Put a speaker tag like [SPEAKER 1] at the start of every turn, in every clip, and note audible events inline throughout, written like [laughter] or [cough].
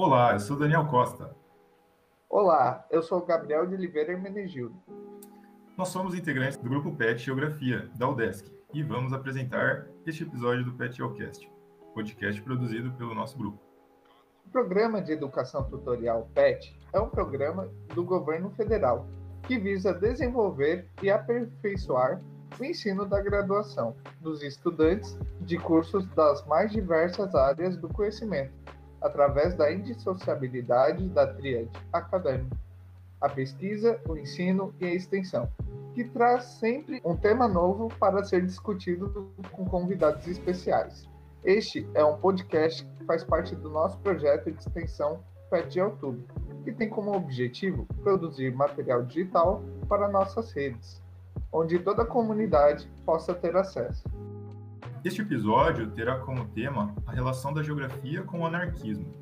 [SPEAKER 1] Olá, eu sou Daniel Costa.
[SPEAKER 2] Olá, eu sou Gabriel de Oliveira Hermenegildo.
[SPEAKER 1] Nós somos integrantes do grupo PET Geografia, da UDESC, e vamos apresentar este episódio do PET Geocast, podcast produzido pelo nosso grupo.
[SPEAKER 2] O Programa de Educação Tutorial PET é um programa do governo federal que visa desenvolver e aperfeiçoar o ensino da graduação dos estudantes de cursos das mais diversas áreas do conhecimento, através da indissociabilidade da tríade acadêmica, a pesquisa, o ensino e a extensão, que traz sempre um tema novo para ser discutido com convidados especiais. Este é um podcast que faz parte do nosso projeto de extensão PET YouTube, que tem como objetivo produzir material digital para nossas redes, onde toda a comunidade possa ter acesso.
[SPEAKER 1] Este episódio terá como tema a relação da geografia com o anarquismo.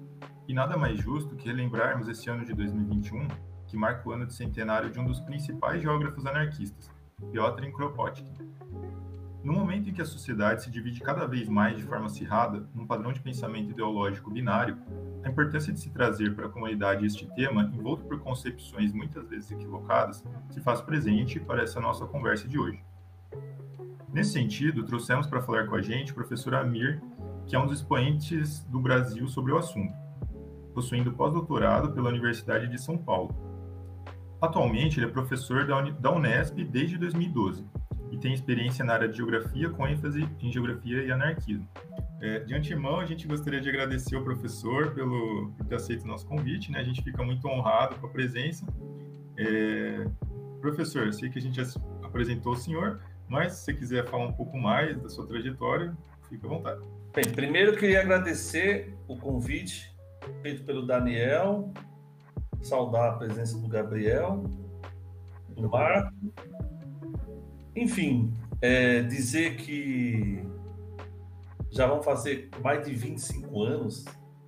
[SPEAKER 1] E nada mais justo que relembrarmos esse ano de 2021, que marca o ano de centenário de um dos principais geógrafos anarquistas, Piotr Kropotkin. No momento em que a sociedade se divide cada vez mais de forma acirrada num padrão de pensamento ideológico binário, a importância de se trazer para a comunidade este tema, envolto por concepções muitas vezes equivocadas, se faz presente para essa nossa conversa de hoje. Nesse sentido, trouxemos para falar com a gente o professor Amir, que é um dos expoentes do Brasil sobre o assunto, possuindo pós-doutorado pela Universidade de São Paulo. Atualmente, ele é professor da Unesp desde 2012 e tem experiência na área de geografia com ênfase em geografia e anarquismo. É, de antemão, a gente gostaria de agradecer ao professor pelo, por ter aceito o nosso convite, né? A gente fica muito honrado com a presença. É, professor, eu sei que a gente apresentou o senhor, mas se você quiser falar um pouco mais da sua trajetória, fique à vontade.
[SPEAKER 3] Bem, primeiro eu queria agradecer o convite feito pelo Daniel, saudar a presença do Gabriel, do Marco. Enfim, é, dizer que já vão fazer mais de 25 anos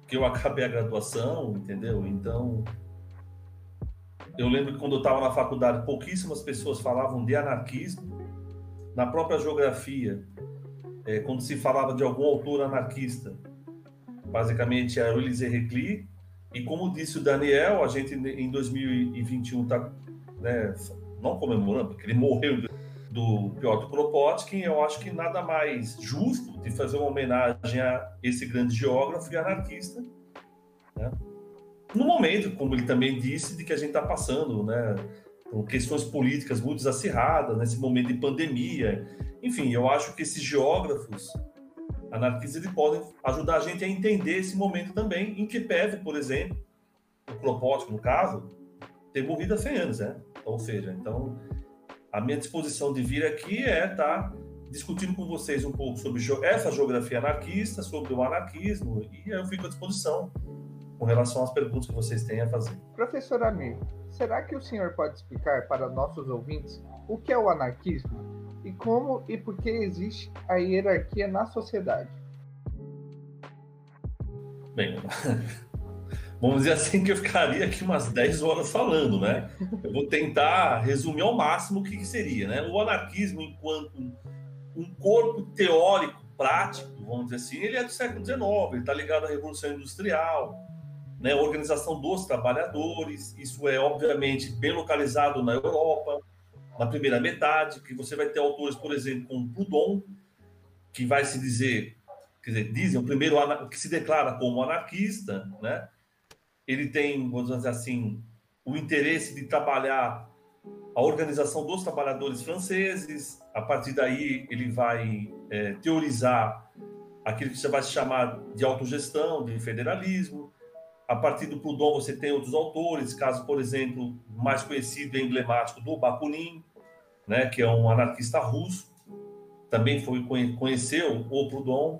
[SPEAKER 3] que eu acabei a graduação, entendeu? Então, eu lembro que quando eu estava na faculdade, pouquíssimas pessoas falavam de anarquismo na própria geografia, é, quando se falava de algum autor anarquista, basicamente era o Elisée Recli, e como disse o Daniel, a gente em 2021 está né, não comemorando, porque ele morreu do Piotr Kropotkin, eu acho que nada mais justo de fazer uma homenagem a esse grande geógrafo e anarquista, né? no momento, como ele também disse, de que a gente está passando, né, com questões políticas muito desacirradas, nesse momento de pandemia. Enfim, eu acho que esses geógrafos anarquistas podem ajudar a gente a entender esse momento também, em que Peve, por exemplo, o Kropotkin, no caso, ter morrido há 100 anos, né? Ou seja, então, a minha disposição de vir aqui é estar tá discutindo com vocês um pouco sobre essa geografia anarquista, sobre o anarquismo, e eu fico à disposição com relação às perguntas que vocês têm a fazer.
[SPEAKER 2] Professor Amir, será que o senhor pode explicar para nossos ouvintes o que é o anarquismo e como e por que existe a hierarquia na sociedade?
[SPEAKER 3] Bem, [laughs] vamos dizer assim que eu ficaria aqui umas 10 horas falando, né? Eu vou tentar resumir ao máximo o que, seria, né? O anarquismo, enquanto um corpo teórico, prático, vamos dizer assim, ele é do século XIX, ele está ligado à Revolução Industrial, né, organização dos trabalhadores, isso é obviamente bem localizado na Europa, na primeira metade, que você vai ter autores, por exemplo, como Proudhon, que vai se dizer, quer dizer, dizem, o primeiro que se declara como anarquista, né? Ele tem, vamos dizer assim, o interesse de trabalhar a organização dos trabalhadores franceses, a partir daí ele vai é, teorizar aquilo que você vai chamar de autogestão, de federalismo, a partir do Proudhon você tem outros autores, caso, por exemplo, mais conhecido e emblemático do Bakunin, né, que é um anarquista russo, também foi conheceu o Proudhon,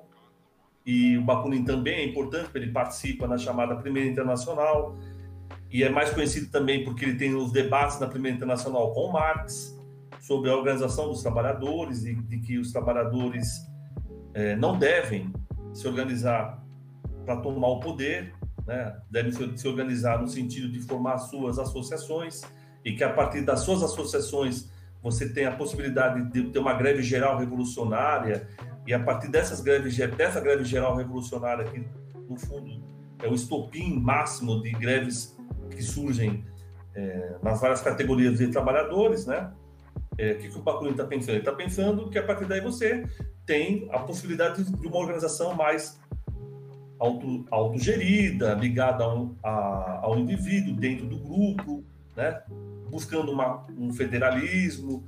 [SPEAKER 3] e o Bakunin também é importante, ele participa na chamada Primeira Internacional, e é mais conhecido também porque ele tem os debates na Primeira Internacional com Marx, sobre a organização dos trabalhadores, e de que os trabalhadores é, não devem se organizar para tomar o poder, né, devem se organizar no sentido de formar suas associações e que a partir das suas associações você tem a possibilidade de ter uma greve geral revolucionária e a partir dessas greves dessa greve geral revolucionária que no fundo é o estopim máximo de greves que surgem é, nas várias categorias de trabalhadores, né? É, o que, que o Bakunin está pensando? Ele está pensando que a partir daí você tem a possibilidade de uma organização mais auto, autogerida, ligada ao, a, ao indivíduo dentro do grupo, né? buscando uma, um federalismo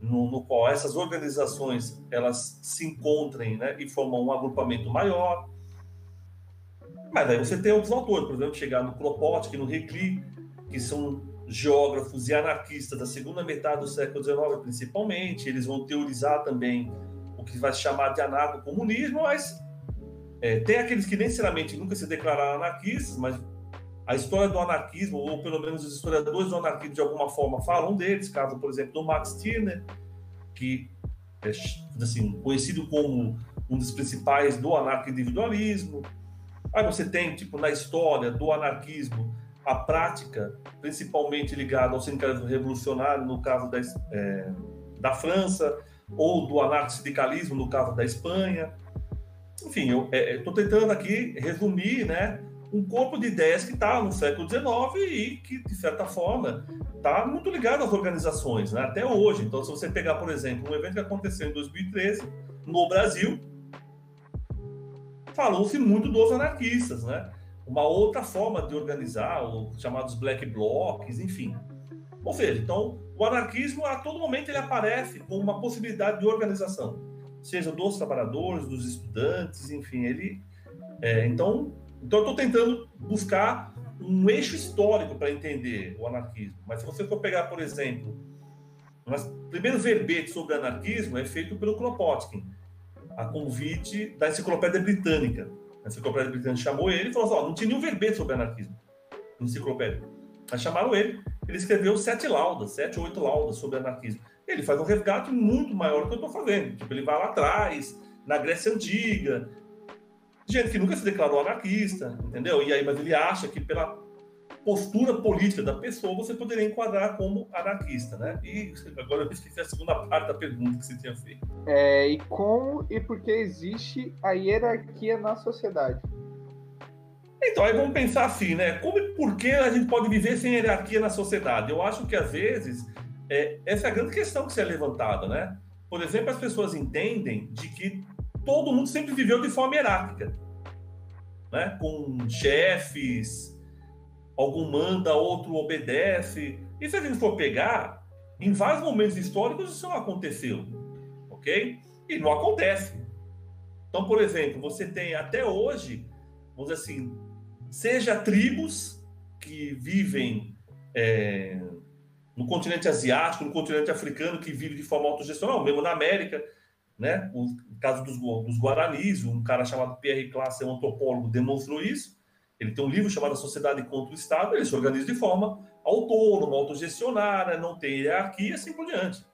[SPEAKER 3] no, no, qual essas organizações elas se encontrem né? e formam um agrupamento maior. Mas aí você tem outros autores, por exemplo, chegar no Kropotkin, no Recli, que são geógrafos e anarquistas da segunda metade do século XIX, principalmente. Eles vão teorizar também o que vai se chamar de anarco-comunismo, mas é, tem aqueles que necessariamente nunca se declararam anarquistas, mas a história do anarquismo, ou pelo menos os historiadores do anarquismo de alguma forma falam deles, caso, por exemplo, do Max Stirner, que é assim, conhecido como um dos principais do anarco-individualismo. Aí você tem, tipo, na história do anarquismo, a prática, principalmente ligada ao sindicalismo revolucionário, no caso da, é, da França, ou do anarco-sindicalismo, no caso da Espanha. Enfim, eu estou é, tentando aqui resumir né, um corpo de ideias que está no século XIX e que, de certa forma, está muito ligado às organizações, né, até hoje. Então, se você pegar, por exemplo, um evento que aconteceu em 2013, no Brasil, falou-se muito dos anarquistas, né? Uma outra forma de organizar, os chamados black blocs, enfim. Ou seja, então, o anarquismo, a todo momento, ele aparece como uma possibilidade de organização, seja dos trabalhadores, dos estudantes, enfim, ele... É, então, então, eu estou tentando buscar um eixo histórico para entender o anarquismo. Mas se você for pegar, por exemplo, o primeiro verbete sobre anarquismo é feito pelo Kropotkin, a convite da Enciclopédia Britânica. A Enciclopédia Britânica chamou ele e falou assim: ó, não tinha nenhum verbete sobre anarquismo na Enciclopédia. Mas chamaram ele, ele escreveu sete laudas, sete ou oito laudas sobre anarquismo. Ele faz um resgate muito maior do que eu estou fazendo. Tipo, ele vai lá atrás, na Grécia Antiga, gente que nunca se declarou anarquista, entendeu? E aí, mas ele acha que pela postura política da pessoa, você poderia enquadrar como anarquista, né? E agora eu esqueci a segunda parte da pergunta que você tinha feito.
[SPEAKER 2] É, e como e por que existe a hierarquia na sociedade?
[SPEAKER 3] Então, aí vamos pensar assim, né? Como e por que a gente pode viver sem hierarquia na sociedade? Eu acho que, às vezes, é, essa é a grande questão que se é levantada, né? Por exemplo, as pessoas entendem de que todo mundo sempre viveu de forma hierárquica, né? Com chefes, algum manda, outro obedece. E se a gente for pegar, em vários momentos históricos isso não aconteceu, ok? E não acontece. Então, por exemplo, você tem até hoje, vamos dizer assim, seja tribos que vivem é, no continente asiático, no continente africano, que vivem de forma autogestional, mesmo na América, né? O caso dos, dos Guaranis, um cara chamado Pierre Classe, um antropólogo, demonstrou isso. Ele tem um livro chamado Sociedade contra o Estado, ele se organiza de forma autônoma, autogestionária, não tem hierarquia, assim por diante.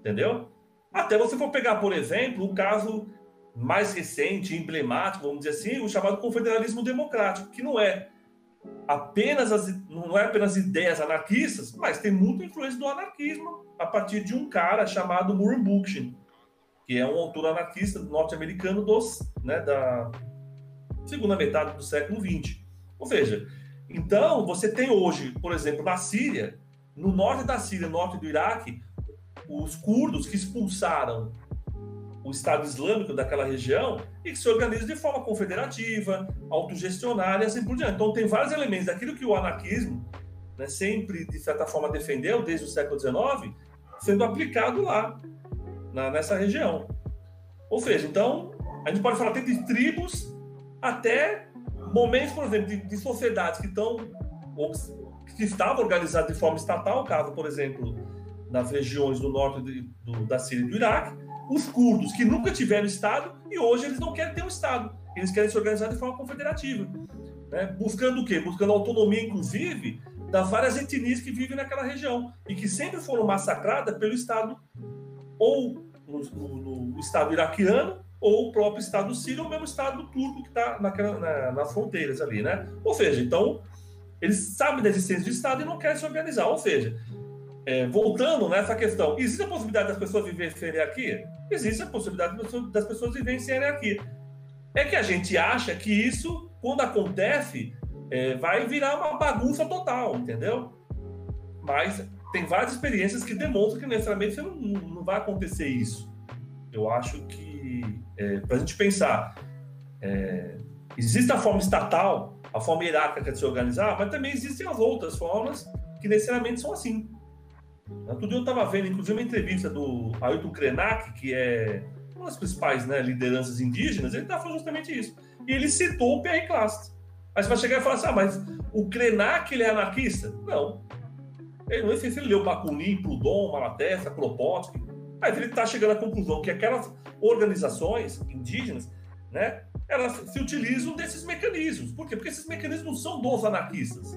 [SPEAKER 3] Entendeu? Até você for pegar, por exemplo, o caso mais recente, emblemático, vamos dizer assim, o chamado confederalismo democrático, que não é apenas as, não é apenas ideias anarquistas, mas tem muita influência do anarquismo a partir de um cara chamado Murray Bookchin, que é um autor anarquista norte-americano dos, né, da, segunda metade do século XX. Ou seja, então você tem hoje, por exemplo, na Síria, no norte da Síria, norte do Iraque, os curdos que expulsaram o Estado Islâmico daquela região e que se organizam de forma confederativa, autogestionária assim por diante. Então tem vários elementos daquilo que o anarquismo né, sempre, de certa forma, defendeu desde o século XIX, sendo aplicado lá, na, nessa região. Ou seja, então, a gente pode falar até de tribos até momentos, por exemplo, de, de sociedades que estão que estavam organizadas de forma estatal, caso, por exemplo, nas regiões do norte de, do, da Síria e do Iraque, os curdos que nunca tiveram Estado e hoje eles não querem ter um Estado, eles querem se organizar de forma confederativa, né? buscando o quê? Buscando autonomia, inclusive, das várias etnias que vivem naquela região e que sempre foram massacradas pelo Estado ou no, no, Estado iraquiano ou o próprio Estado sírio, ou mesmo Estado turco que está na, nas fronteiras ali, né? Ou seja, então, eles sabem da existência do Estado e não querem se organizar. Ou seja, é, voltando nessa questão, existe a possibilidade das pessoas viverem hierarquia? Existe a possibilidade das pessoas viverem hierarquia. É que a gente acha que isso quando acontece, é, vai virar uma bagunça total, entendeu? Mas tem várias experiências que demonstram que necessariamente não, não vai acontecer isso. Eu acho que, é, para a gente pensar, é, existe a forma estatal, a forma hierárquica de se organizar, mas também existem as outras formas que necessariamente são assim. Outro dia eu estava vendo, inclusive, uma entrevista do Ailton Krenak, que é uma das principais né, lideranças indígenas, ele estava falando justamente isso. E ele citou o Pierre Clastres. Aí você vai chegar e falar assim, ah, mas o Krenak, ele é anarquista? Não. Ele não sei se ele leu Bakunin, Proudhon, Malatesta, Kropotkin. Mas ele está chegando à conclusão que aquelas organizações indígenas, né, elas se utilizam desses mecanismos. Por quê? Porque esses mecanismos são dos anarquistas.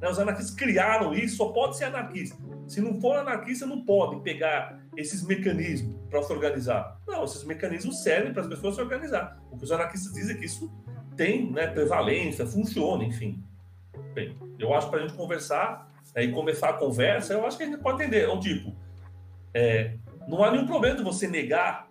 [SPEAKER 3] Né? Os anarquistas criaram isso, só pode ser anarquista. Se não for anarquista, não podem pegar esses mecanismos para se organizar. Não, esses mecanismos servem para as pessoas se organizar. O que os anarquistas dizem é que isso tem né, prevalência, funciona, enfim. Bem, eu acho para a gente conversar né, e começar a conversa, eu acho que a gente pode entender. É um tipo, é, não há nenhum problema de você negar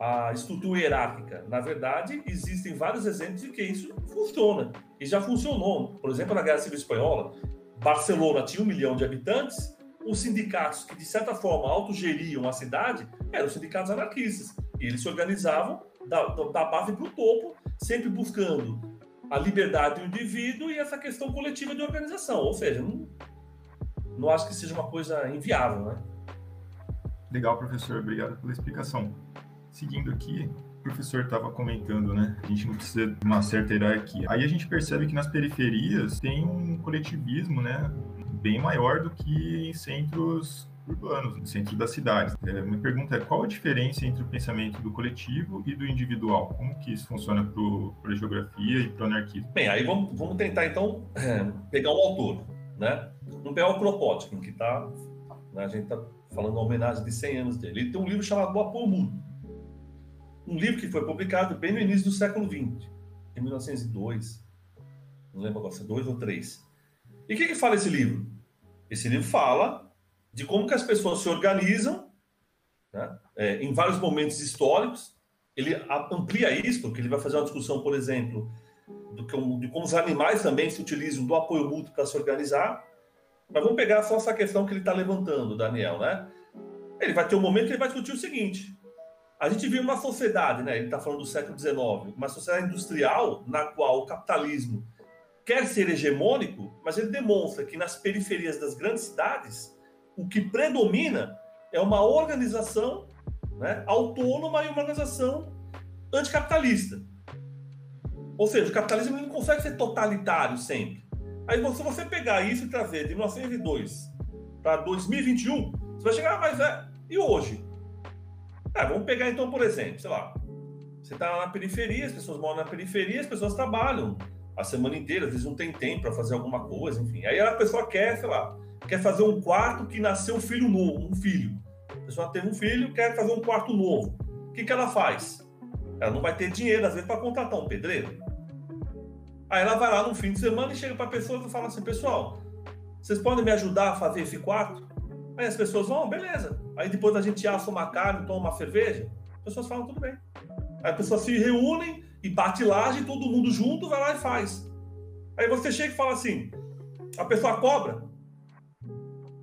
[SPEAKER 3] a estrutura hierárquica. Na verdade, existem vários exemplos de que isso funciona. E já funcionou. Por exemplo, na Guerra Civil Espanhola, Barcelona tinha um milhão de habitantes, os sindicatos que, de certa forma, autogeriam a cidade eram sindicatos anarquistas. E eles se organizavam da, da base para o topo, sempre buscando a liberdade do indivíduo e essa questão coletiva de organização. Ou seja, não, não acho que seja uma coisa inviável, né?
[SPEAKER 1] Legal, professor. Obrigado pela explicação. Seguindo aqui, o professor estava comentando, né? A gente não precisa de uma certa hierarquia. Aí a gente percebe que nas periferias tem um coletivismo, né? Bem maior do que em centros urbanos, no centro das cidades. É, minha pergunta é qual a diferença entre o pensamento do coletivo e do individual? Como que isso funciona para a geografia e para o anarquismo?
[SPEAKER 3] Bem, aí vamos, vamos tentar então [clears throat] pegar um autor, né? Vamos pegar o Kropotkin, que está, né, a gente está falando uma homenagem de 100 anos dele. Ele tem um livro chamado O Apoio Mundo. Um livro que foi publicado bem no início do século XX, em 1902. Não lembro agora se é dois ou três. E o que, que fala esse livro? Esse livro fala de como que as pessoas se organizam né, é, em vários momentos históricos. Ele amplia isso, porque ele vai fazer uma discussão, por exemplo, do que, de como os animais também se utilizam do apoio mútuo para se organizar. Mas vamos pegar só essa questão que ele está levantando, Daniel, né? Ele vai ter um momento que ele vai discutir o seguinte: a gente vive uma sociedade, né? Ele está falando do século XIX, uma sociedade industrial na qual o capitalismo quer ser hegemônico, mas ele demonstra que nas periferias das grandes cidades o que predomina é uma organização né, autônoma e uma organização anticapitalista. Ou seja, o capitalismo não consegue ser totalitário sempre. Aí, se você pegar isso e trazer de 1902 para 2021, você vai chegar, mais mas é, e hoje? Ah, vamos pegar então, por exemplo, sei lá, você está na periferia, as pessoas moram na periferia, as pessoas trabalham a semana inteira, às vezes não tem tempo para fazer alguma coisa, enfim. Aí a pessoa quer, sei lá, quer fazer um quarto que nasceu um filho novo, um filho. A pessoa teve um filho, quer fazer um quarto novo. O que, que ela faz? Ela não vai ter dinheiro, às vezes, para contratar um pedreiro. Aí ela vai lá no fim de semana e chega para a pessoa e fala assim: pessoal, vocês podem me ajudar a fazer esse quarto? Aí as pessoas vão, beleza. Aí depois a gente assa uma carne, toma uma cerveja. As pessoas falam, tudo bem. Aí as pessoas se reúnem e bate laje, todo mundo junto, vai lá e faz. Aí você chega e fala assim: a pessoa cobra,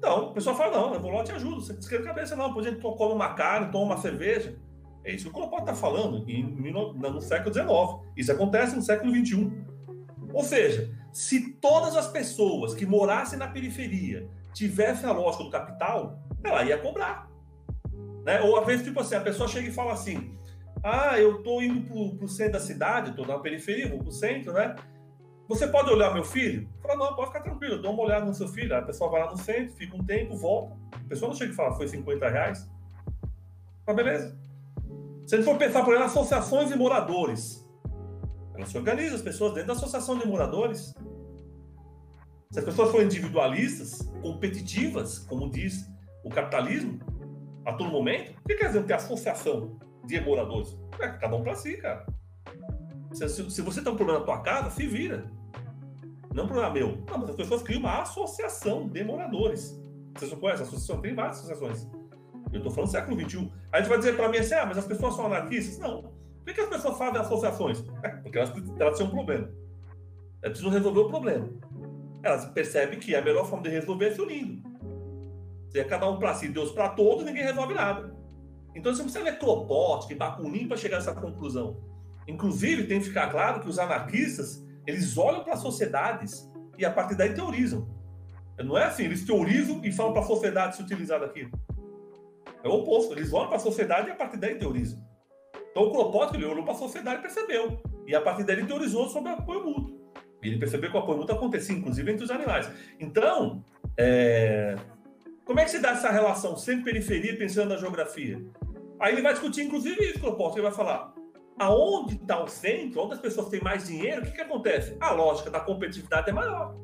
[SPEAKER 3] não, o pessoal fala, não, eu vou lá e te ajudo. Você escreve a cabeça, não. Depois a gente come uma carne, toma uma cerveja. É isso que o Colopó está falando em, no século XIX. Isso acontece no século XXI. Ou seja, se todas as pessoas que morassem na periferia tivessem a lógica do capital, ela ia cobrar. Né? Ou às vezes, tipo assim, a pessoa chega e fala assim: Ah, eu estou indo para o centro da cidade, estou na periferia, vou para o centro, né? Você pode olhar meu filho? Fala, não, pode ficar tranquilo, dou uma olhada no seu filho. a pessoa vai lá no centro, fica um tempo, volta. A pessoa não chega e fala, foi 50 reais. Tá beleza. Se a gente for pensar, por exemplo, associações de moradores, elas se organizam, as pessoas dentro da associação de moradores. Se as pessoas forem individualistas, competitivas, como diz o capitalismo, a todo momento, o que quer dizer ter associação de moradores? É cada um para si, cara. Se, se, você tem um problema na tua casa, se vira. Não é um problema meu. Não, mas as pessoas criam uma associação de moradores. Vocês não conhecem? A associação tem várias associações. Eu estou falando século XXI. A gente vai dizer para mim assim, ah, mas as pessoas são anarquistas? Não. Por que as pessoas fazem associações? Porque elas, elas têm um problema. Elas precisam resolver o problema. Elas percebem que a melhor forma de resolver é se unindo. Se é cada um para si, Deus para todos, ninguém resolve nada. Então você não precisa ler Kropotkin e Bakunin para chegar a essa conclusão. Inclusive, tem que ficar claro que os anarquistas, eles olham para as sociedades e a partir daí teorizam. Não é assim, eles teorizam e falam para a sociedade se utilizar daquilo. É o oposto, eles olham para a sociedade e a partir daí teorizam. Então o Kropotkin ele olhou para a sociedade e percebeu. E a partir daí ele teorizou sobre apoio mútuo. E ele percebeu que o apoio mútuo acontecia, inclusive, entre os animais. Então, é... como é que se dá essa relação sempre periferia pensando na geografia? Aí ele vai discutir, inclusive, isso, Kropotkin. Ele vai falar, aonde está o centro, onde as pessoas têm mais dinheiro, o que, que acontece? A lógica da competitividade é maior.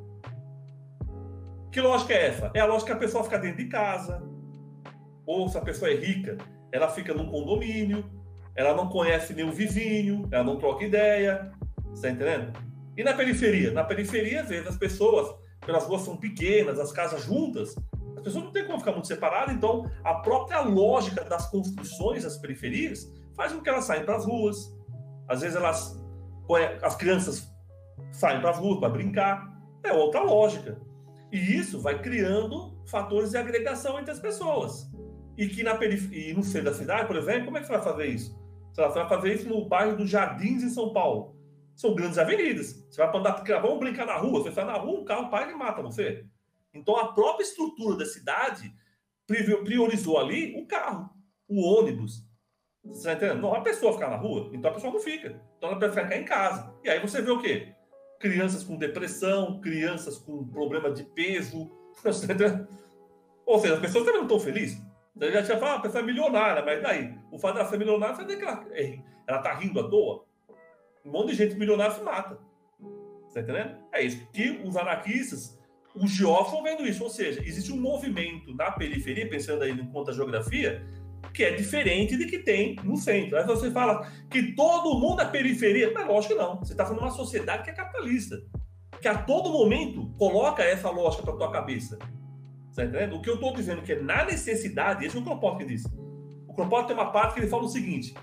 [SPEAKER 3] Que lógica é essa? É a lógica que a pessoa fica dentro de casa, ou se a pessoa é rica, ela fica num condomínio, ela não conhece nenhum vizinho, ela não troca ideia, está entendendo? E na periferia? Na periferia, às vezes, as pessoas, pelas ruas são pequenas, as casas juntas, as pessoas não têm como ficar muito separadas, então a própria lógica das construções das periferias faz com que elas saiam para as ruas. Às vezes elas as crianças saem para as ruas para brincar. É outra lógica. E isso vai criando fatores de agregação entre as pessoas. E que na periferia, no centro da cidade, por exemplo, como é que você vai fazer isso? Você vai fazer isso no bairro dos Jardins, em São Paulo. São grandes avenidas. Você vai andar, vamos brincar na rua. Você sai na rua, um carro para e mata você. Então a própria estrutura da cidade priorizou ali o carro, o ônibus. Você está entendendo? Não a pessoa ficar na rua, então a pessoa não fica. Então ela prefere ficar em casa. E aí você vê o quê? Crianças com depressão, crianças com problema de peso. [laughs] Você tá entendendo? Ou seja, as pessoas também não estão felizes. Você já tinha falado, ah, a pessoa é milionária, mas daí? O fato dela ser milionária, você vê que ela, é, ela tá rindo à toa. Um monte de gente milionária se mata. Você tá entendendo? É isso. Que os anarquistas, os geógrafos estão vendo isso. Ou seja, existe um movimento na periferia, pensando aí em conta geografia, que é diferente de que tem no centro. Aí você fala que todo mundo é periferia. Mas lógico que não. Você está falando de uma sociedade que é capitalista. Que a todo momento coloca essa lógica para tua cabeça. Tá entendendo? O que eu estou dizendo que é na necessidade, esse é o Kropotkin diz. O Kropotkin tem uma parte que ele fala o seguinte: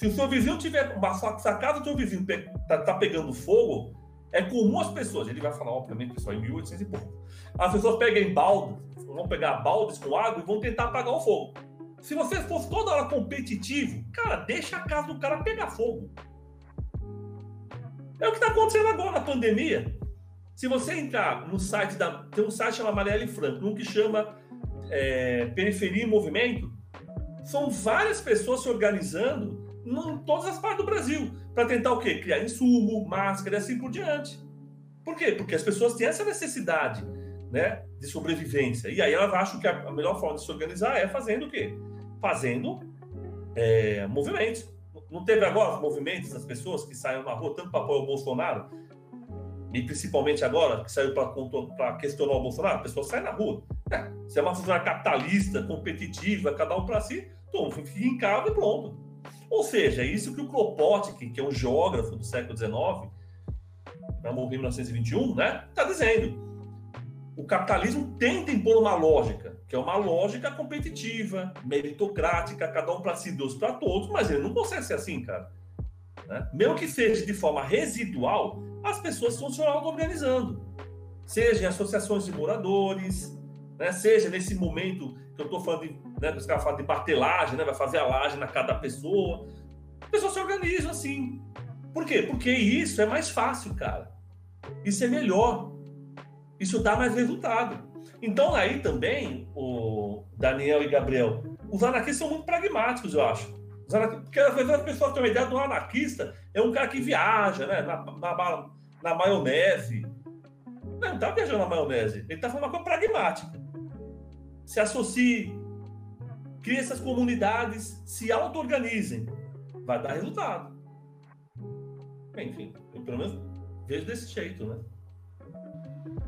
[SPEAKER 3] se o seu vizinho tiver se a casa do seu vizinho está tá pegando fogo, é comum as pessoas, ele vai falar, obviamente, pessoal, em 1800 e pouco. As pessoas pegam baldes, vão pegar baldes com água e vão tentar apagar o fogo. Se você fosse toda hora competitivo, cara, deixa a casa do cara pegar fogo. É o que está acontecendo agora na pandemia. Se você entrar no site da. Tem um site chamado Marielle Franco, um que chama é, Periferia em Movimento. São várias pessoas se organizando em todas as partes do Brasil para tentar o quê? Criar insumo, máscara e assim por diante. Por quê? Porque as pessoas têm essa necessidade né, de sobrevivência. E aí elas acham que a melhor forma de se organizar é fazendo o quê? Fazendo é, movimentos. Não teve agora movimentos das pessoas que saíram na rua tanto para apoiar o Bolsonaro, e principalmente agora, que saiu para questionar o Bolsonaro, a pessoa sai na rua. É, se é uma sociedade capitalista, competitiva, cada um para si, então fica em casa e pronto. Ou seja, é isso que o Kropotkin, que é um geógrafo do século XIX, vai morrer em 1921, né, está dizendo. O capitalismo tenta impor uma lógica, que é uma lógica competitiva, meritocrática, cada um para si, Deus para todos, mas ele não consegue ser assim, cara. Né? Mesmo que seja de forma residual, as pessoas estão se auto-organizando. Seja em associações de moradores, né? seja nesse momento eu estou falando, de, né, os caras falam de batelagem, né? vai fazer a laje na cada pessoa. As pessoas se organizam assim. Por quê? Porque isso é mais fácil, cara. Isso é melhor. Isso dá mais resultado. Então, aí também, o Daniel e Gabriel, os anarquistas são muito pragmáticos, eu acho. Porque às vezes as pessoas uma ideia do anarquista, é um cara que viaja, né? Na, na, na maionese. Não, não está viajando na maionese. Ele está falando uma coisa pragmática. Se associe, crie essas comunidades, se auto-organizem. Vai dar resultado. Enfim, eu pelo menos vejo desse jeito, né?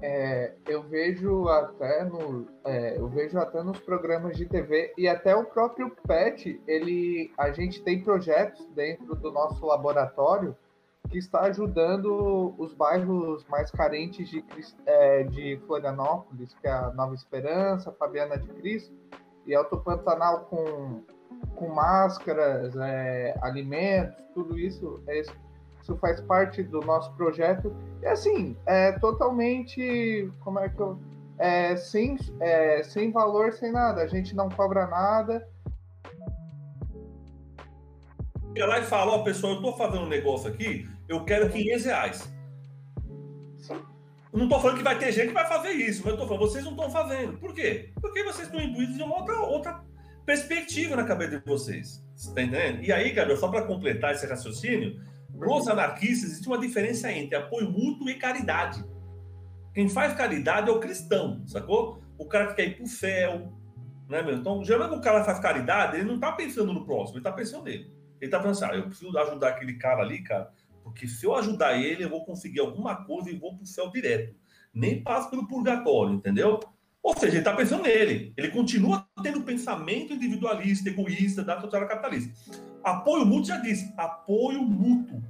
[SPEAKER 2] É, eu vejo até no, é, eu vejo até nos programas de TV e até o próprio PET, ele, a gente tem projetos dentro do nosso laboratório que está ajudando os bairros mais carentes de, é, de Florianópolis, que é a Nova Esperança, Fabiana de Cristo e Alto Pantanal com com máscaras, é, alimentos, tudo isso, é, isso faz parte do nosso projeto. E assim, é totalmente, como é que eu, é, sem, é, sem valor, sem nada. A gente não cobra nada.
[SPEAKER 3] Chega lá e fala, ó, pessoal, eu estou fazendo um negócio aqui, eu quero 500 reais. Não estou falando que vai ter gente que vai fazer isso, mas eu estou falando, vocês não estão fazendo. Por quê? Porque vocês estão imbuídos de uma outra, outra perspectiva na cabeça de vocês. Você está entendendo? E aí, Gabriel, só para completar esse raciocínio, os anarquistas existe uma diferença entre apoio mútuo e caridade. Quem faz caridade é o cristão, sacou? O cara que quer ir para o céu. Né, meu? Então, geralmente o cara faz caridade, ele não está pensando no próximo, ele está pensando nele. Ele está pensando assim, ah, eu preciso ajudar aquele cara ali, cara, porque se eu ajudar ele, eu vou conseguir alguma coisa e vou para o céu direto. Nem passo pelo purgatório, entendeu? Ou seja, ele está pensando nele. Ele continua tendo pensamento individualista, egoísta, da sociedade capitalista. Apoio mútuo já disse, apoio mútuo.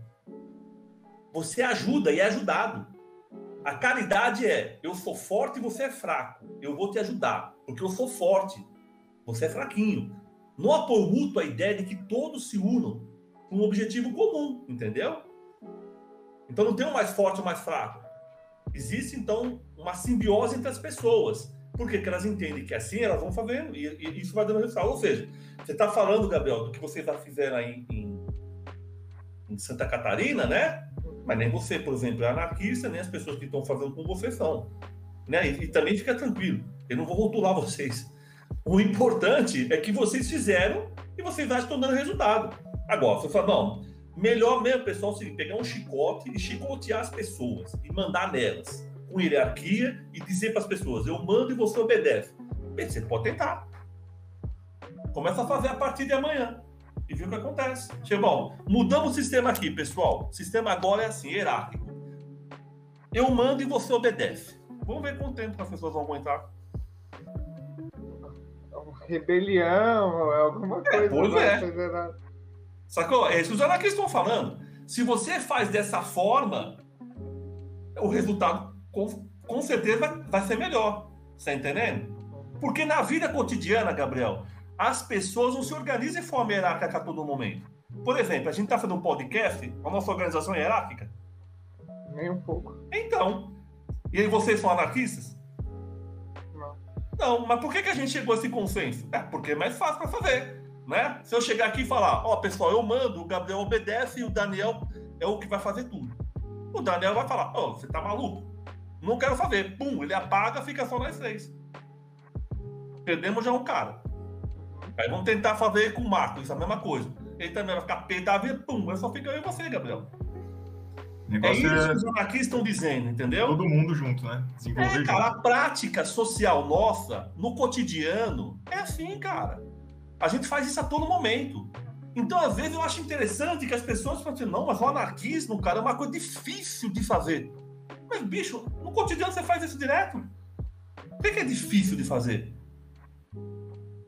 [SPEAKER 3] Você ajuda e é ajudado. A caridade é: eu sou forte e você é fraco. Eu vou te ajudar, porque eu sou forte. Você é fraquinho. No apoio mútuo, a ideia é de que todos se unam com um objetivo comum, entendeu? Então não tem um mais forte ou mais fraco. Existe, então, uma simbiose entre as pessoas. Porque elas entendem que assim elas vão fazendo e, e isso vai dando resultado. Ou seja, você está falando, Gabriel, do que vocês já fizeram aí em, em Santa Catarina, né? Mas nem você, por exemplo, é anarquista, nem as pessoas que estão fazendo com você são. Né? E, e, também fica tranquilo, eu não vou rotular vocês. O importante é que vocês fizeram e vocês já estão dando resultado. Agora, você fala, não, melhor mesmo, pessoal, se pegar um chicote e chicotear as pessoas e mandar nelas com hierarquia e dizer para as pessoas, eu mando e você obedece. Bem, você pode tentar. Começa a fazer a partir de amanhã e viu o que acontece. Chegou, mudamos o sistema aqui, pessoal. O sistema agora é assim, hierárquico. Eu mando e você obedece. Vamos ver quanto tempo as pessoas vão aguentar.
[SPEAKER 2] Rebelião, alguma é, coisa.
[SPEAKER 3] Pois é. Sacou? É isso que os anarquistas estão falando. Se você faz dessa forma, o resultado com, com certeza vai, vai ser melhor. Você está entendendo? Porque na vida cotidiana, Gabriel, as pessoas não se organizam em forma hierárquica a todo momento. Por exemplo, a gente está fazendo um podcast, a nossa organização é hierárquica?
[SPEAKER 2] Nem um pouco.
[SPEAKER 3] Então. E aí vocês são anarquistas?
[SPEAKER 2] Não.
[SPEAKER 3] Não, mas por que, que a gente chegou a esse consenso? É porque é mais fácil para fazer. Né? Se eu chegar aqui e falar, ó, oh, pessoal, eu mando, o Gabriel obedece e o Daniel é o que vai fazer tudo. O Daniel vai falar, ó, oh, você tá maluco? Não quero fazer. Pum, ele apaga, fica só nós três. Perdemos já um cara. Aí vamos tentar fazer com o Marcos, a mesma coisa. Ele também vai ficar pedado e pum, mas só fica eu e você, Gabriel. É isso é... que os anarquistas estão dizendo, entendeu?
[SPEAKER 1] Todo mundo junto, né?
[SPEAKER 3] Desenvolver é, cara, junto. a prática social nossa, no cotidiano, é assim, cara. A gente faz isso a todo momento. Então, às vezes, eu acho interessante que as pessoas falam assim, não, mas o anarquismo, cara, é uma coisa difícil de fazer. Mas, bicho, no cotidiano você faz isso direto. Por que é difícil de fazer?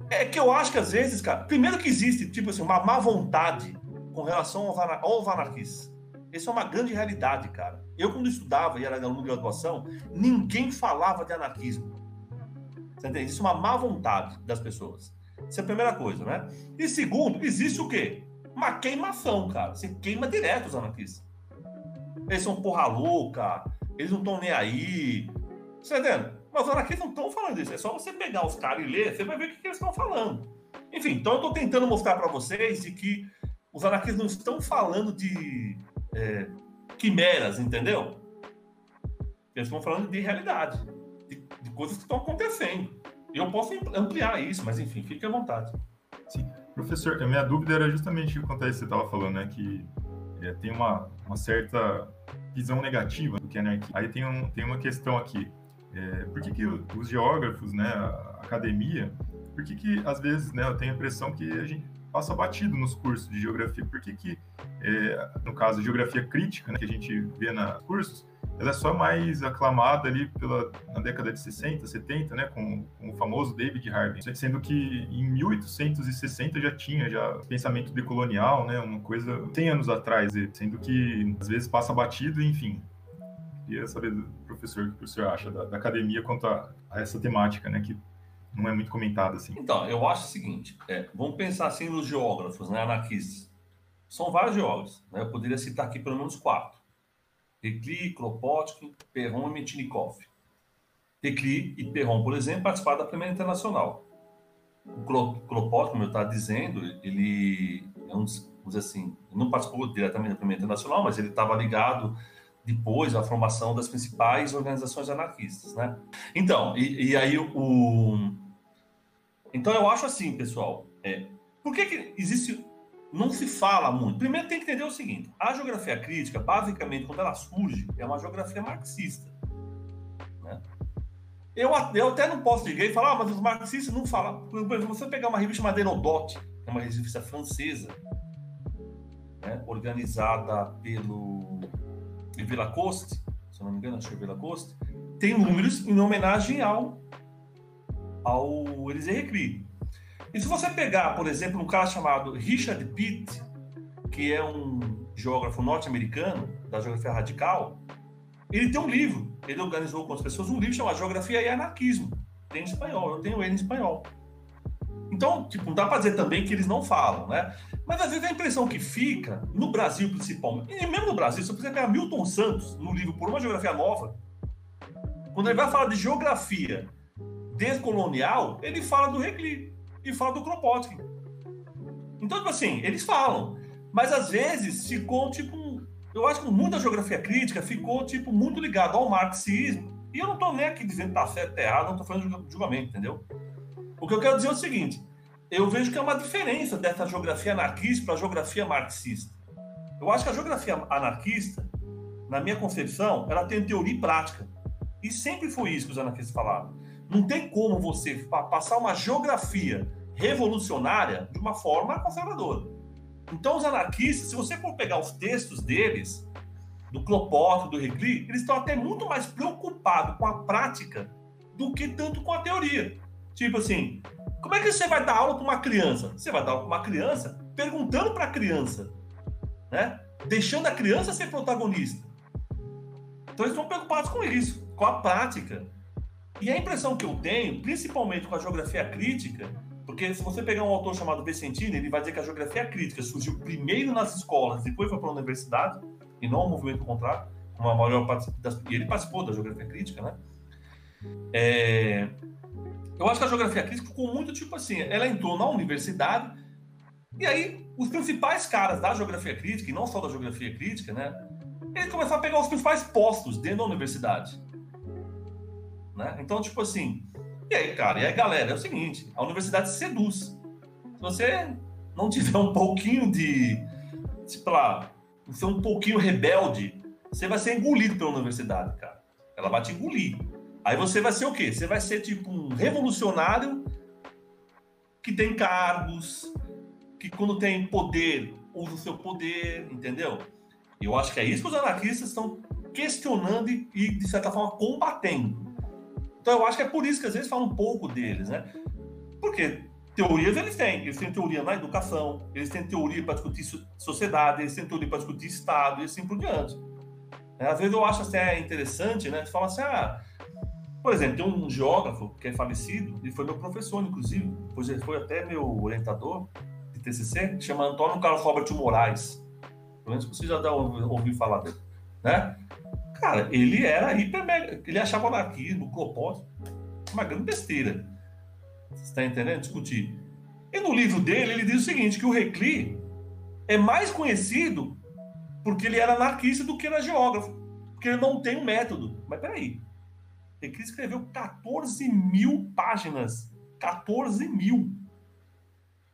[SPEAKER 3] É que eu acho que às vezes, cara, primeiro que existe, tipo assim, uma má vontade com relação aos, anar aos anarquistas. Isso é uma grande realidade, cara. Eu, quando estudava e era aluno de graduação, ninguém falava de anarquismo. Você entende? Isso é uma má vontade das pessoas. Isso é a primeira coisa, né? E segundo, existe o quê? Uma queimação, cara. Você queima direto os anarquistas. Eles são porra louca, eles não estão nem aí. Você entende? Mas os anarquistas não estão falando isso. É só você pegar os caras e ler, você vai ver o que, que eles estão falando. Enfim, então eu estou tentando mostrar para vocês de que os anarquistas não estão falando de é, quimeras, entendeu? Eles estão falando de realidade, de, de coisas que estão acontecendo. Eu posso ampliar isso, mas enfim, fique à vontade.
[SPEAKER 1] Sim. Professor, a minha dúvida era justamente quanto a isso que você estava falando, né? Que é, tem uma, uma certa visão negativa do que é anarquia. Aí tem, um, tem uma questão aqui. É, por que, que os geógrafos, né, a academia, por que, que às vezes né, eu tenho a impressão que a gente passa batido nos cursos de geografia? Por que, que é, no caso, geografia crítica, né, que a gente vê nos cursos, ela é só mais aclamada ali pela, na década de 60, 70, né, com, com, o famoso David Harvey, sendo que em 1860 já tinha já pensamento decolonial, né, uma coisa 100 anos atrás, sendo que às vezes passa batido, enfim, Queria saber do professor o que o senhor acha da, da academia quanto a, a, essa temática, né? Que não é muito comentado assim.
[SPEAKER 3] Então, eu acho o seguinte: é, vamos pensar assim nos geógrafos, né, anarquistas. São vários geógrafos, né? Eu poderia citar aqui pelo menos quatro: Recli, Kropotkin, Perron e Metchnikoff. Recli e Perron, por exemplo, participaram da Primeira Internacional. O Kropotkin, como eu estava dizendo, ele é um dos, assim, não participou diretamente da Primeira Internacional, mas ele estava ligado depois à formação das principais organizações anarquistas, né? Então, e, e aí o, então eu acho assim, pessoal, é, por que, que existe não se fala muito. Primeiro tem que entender o seguinte: a geografia crítica, basicamente, quando ela surge, é uma geografia marxista. Né? Eu, eu até não posso dizer e falar, ah, mas os marxistas não falam. Por exemplo, você pegar uma revista chamada Herodote, é uma revista francesa, né, organizada pelo Villa Coste, se não me engano, acho que é Villa Coste, tem números em homenagem ao, ao Elisée Recri. E se você pegar, por exemplo, um cara chamado Richard Pitt, que é um geógrafo norte-americano da geografia radical, ele tem um livro, ele organizou com as pessoas um livro chamado Geografia e Anarquismo. Tem em espanhol, eu tenho ele em espanhol. Então, tipo, não dá para dizer também que eles não falam, né? Mas às vezes a impressão que fica, no Brasil principalmente, e mesmo no Brasil, se você pegar Milton Santos no livro Por uma Geografia Nova, quando ele vai falar de geografia descolonial, ele fala do Recli e fala do Kropotkin. Então, tipo assim, eles falam. Mas às vezes ficou tipo. Eu acho que muita geografia crítica ficou tipo muito ligado ao marxismo. E eu não estou nem aqui dizendo que tá certo, tá errado, não estou fazendo julgamento, entendeu? O que eu quero dizer é o seguinte: eu vejo que é uma diferença dessa geografia anarquista para a geografia marxista. Eu acho que a geografia anarquista, na minha concepção, ela tem teoria e prática. E sempre foi isso que os anarquistas falaram. Não tem como você passar uma geografia revolucionária de uma forma conservadora. Então, os anarquistas, se você for pegar os textos deles, do Clopoto, do Recli, eles estão até muito mais preocupados com a prática do que tanto com a teoria. Tipo assim, como é que você vai dar aula para uma criança? Você vai dar aula para uma criança perguntando para a criança, né? Deixando a criança ser protagonista. Então eles estão preocupados com isso, com a prática. E a impressão que eu tenho, principalmente com a geografia crítica, porque se você pegar um autor chamado Vicentini, ele vai dizer que a geografia crítica surgiu primeiro nas escolas, depois foi para a universidade, e não o movimento contrário, como a maior parte das... E ele participou da geografia crítica, né? É... Eu acho que a geografia crítica ficou muito tipo assim, ela entrou na universidade, e aí os principais caras da geografia crítica, e não só da geografia crítica, né? Eles começaram a pegar os principais postos dentro da universidade. Né? Então, tipo assim, e aí, cara, e aí, galera, é o seguinte: a universidade seduz. Se você não tiver um pouquinho de, tipo lá, ser um pouquinho rebelde, você vai ser engolido pela universidade, cara. Ela vai te engolir. Aí você vai ser o quê? Você vai ser tipo um revolucionário que tem cargos, que quando tem poder, usa o seu poder, entendeu? Eu acho que é isso que os anarquistas estão questionando e, de certa forma, combatendo. Então eu acho que é por isso que às vezes fala um pouco deles, né? Porque teorias eles têm. Eles têm teoria na educação, eles têm teoria para discutir sociedade, eles têm teoria para discutir Estado e assim por diante. É, às vezes eu acho até interessante, né? Fala assim, ah, por exemplo, tem um geógrafo que é falecido, ele foi meu professor, inclusive, pois ele foi até meu orientador de TCC, que chama Antônio Carlos Robert Moraes. Pelo menos você já ouviu falar dele, né? Cara, ele era hiper mega. Ele achava anarquismo, o Clopótio, uma grande besteira. Você está entendendo? Discutir. E no livro dele, ele diz o seguinte: que o Recli é mais conhecido porque ele era anarquista do que era geógrafo. Porque ele não tem um método. Mas peraí. Recli escreveu 14 mil páginas. 14 mil.